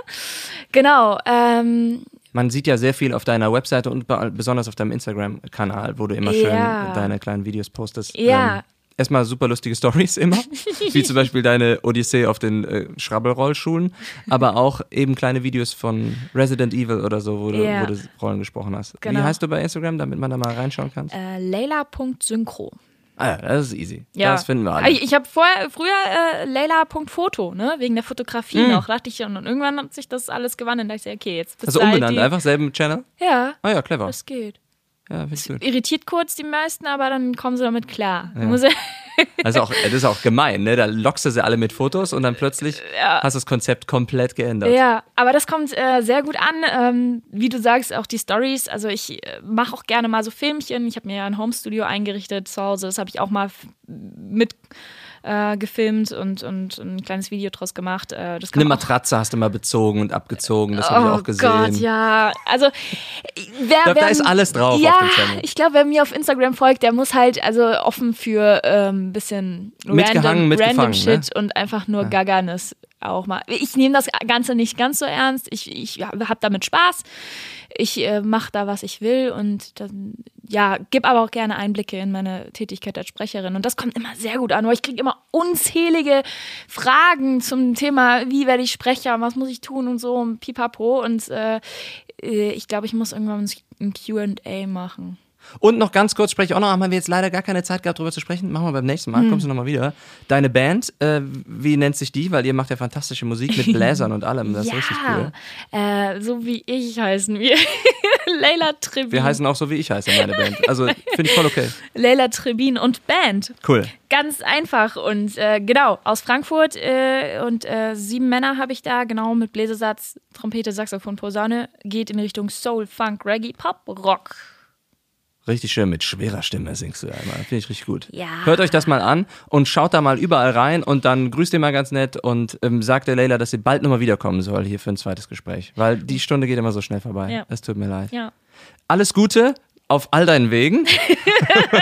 Genau. Ähm, Man sieht ja sehr viel auf deiner Webseite und be- besonders auf deinem Instagram-Kanal, wo du immer schön Ja. deine kleinen Videos postest. Ja. Ähm, erstmal super lustige Stories immer, wie zum Beispiel deine Odyssee auf den äh, Schrabbelrollschuhen, aber auch eben kleine Videos von Resident Evil oder so, wo du, Ja. wo du Rollen gesprochen hast. Wie Genau. heißt du bei Instagram, damit man da mal reinschauen kann? äh, Layla.synchro. Ah ja, das ist easy. Ja. Das finden wir alle. Ich, ich habe vorher, früher äh, Layla.foto, ne, wegen der Fotografie Hm. noch, dachte ich schon. Und irgendwann hat sich das alles gewandelt. Da dachte ich, okay, jetzt bist Also du halt umbenannt, die, einfach selben Channel? Ja, Ah ja, clever. das geht. Ja, gut. Irritiert kurz die meisten, aber dann kommen sie damit klar. Ja. Also auch, das ist auch gemein, ne? Da lockst du sie alle mit Fotos und dann plötzlich hast du das Konzept komplett geändert. Ja, aber das kommt äh, sehr gut an. Ähm, wie du sagst, auch die Stories. Also ich äh, mache auch gerne mal so Filmchen. Ich habe mir ja ein Homestudio eingerichtet zu Hause. Das habe ich auch mal mit äh, gefilmt und, und ein kleines Video draus gemacht. Äh, das kann Eine Matratze hast du mal bezogen und abgezogen, das habe ich auch gesehen. Oh Gott, ja. Also, wer, Da- da wer, ist alles drauf ja, auf dem Channel. ich glaube, wer mir auf Instagram folgt, der muss halt also offen für ein ähm, bisschen random, random Shit ne? und einfach nur Gaggernis auch mal. Ich nehme das Ganze nicht ganz so ernst. Ich, ich habe damit Spaß. Ich äh, mache da, was ich will und dann, ja, gebe aber auch gerne Einblicke in meine Tätigkeit als Sprecherin. Und das kommt immer sehr gut an, weil ich kriege immer unzählige Fragen zum Thema, wie werde ich Sprecher, was muss ich tun und so und pipapo. Und äh, äh, ich glaube, ich muss irgendwann ein QA machen. Und noch ganz kurz spreche ich auch noch, haben wir jetzt leider gar keine Zeit gehabt, darüber zu sprechen. Machen wir beim nächsten Mal, kommst du nochmal wieder. Deine Band, äh, wie nennt sich die? Weil ihr macht ja fantastische Musik mit Bläsern und allem. Das ist richtig cool. äh, so wie ich heißen wir. Leila Trebin. Wir heißen auch so, wie ich heiße, meine Band. Also finde ich voll okay. Leila Trebin und Band. Cool. Ganz einfach und äh, genau, aus Frankfurt äh, und äh, sieben Männer habe ich da, genau mit Bläsersatz, Trompete, Saxophon, Posaune, geht in Richtung Soul, Funk, Reggae, Pop, Rock. Richtig schön mit schwerer Stimme singst du einmal. Finde ich richtig gut. Ja. Hört euch das mal an und schaut da mal überall rein und dann grüßt ihr mal ganz nett und ähm, sagt der Leila, dass sie bald nochmal wiederkommen soll hier für ein zweites Gespräch. Weil die Stunde geht immer so schnell vorbei. Ja. Es tut mir leid. Ja. Alles Gute auf all deinen Wegen.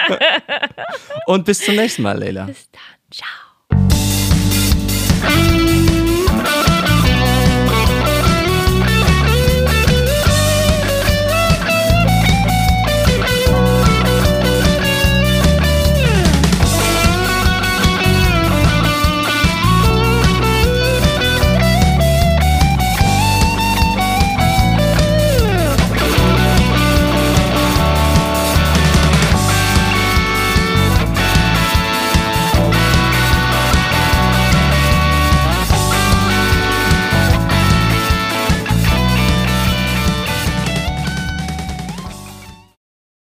Und bis zum nächsten Mal, Leila. Bis dann. Ciao.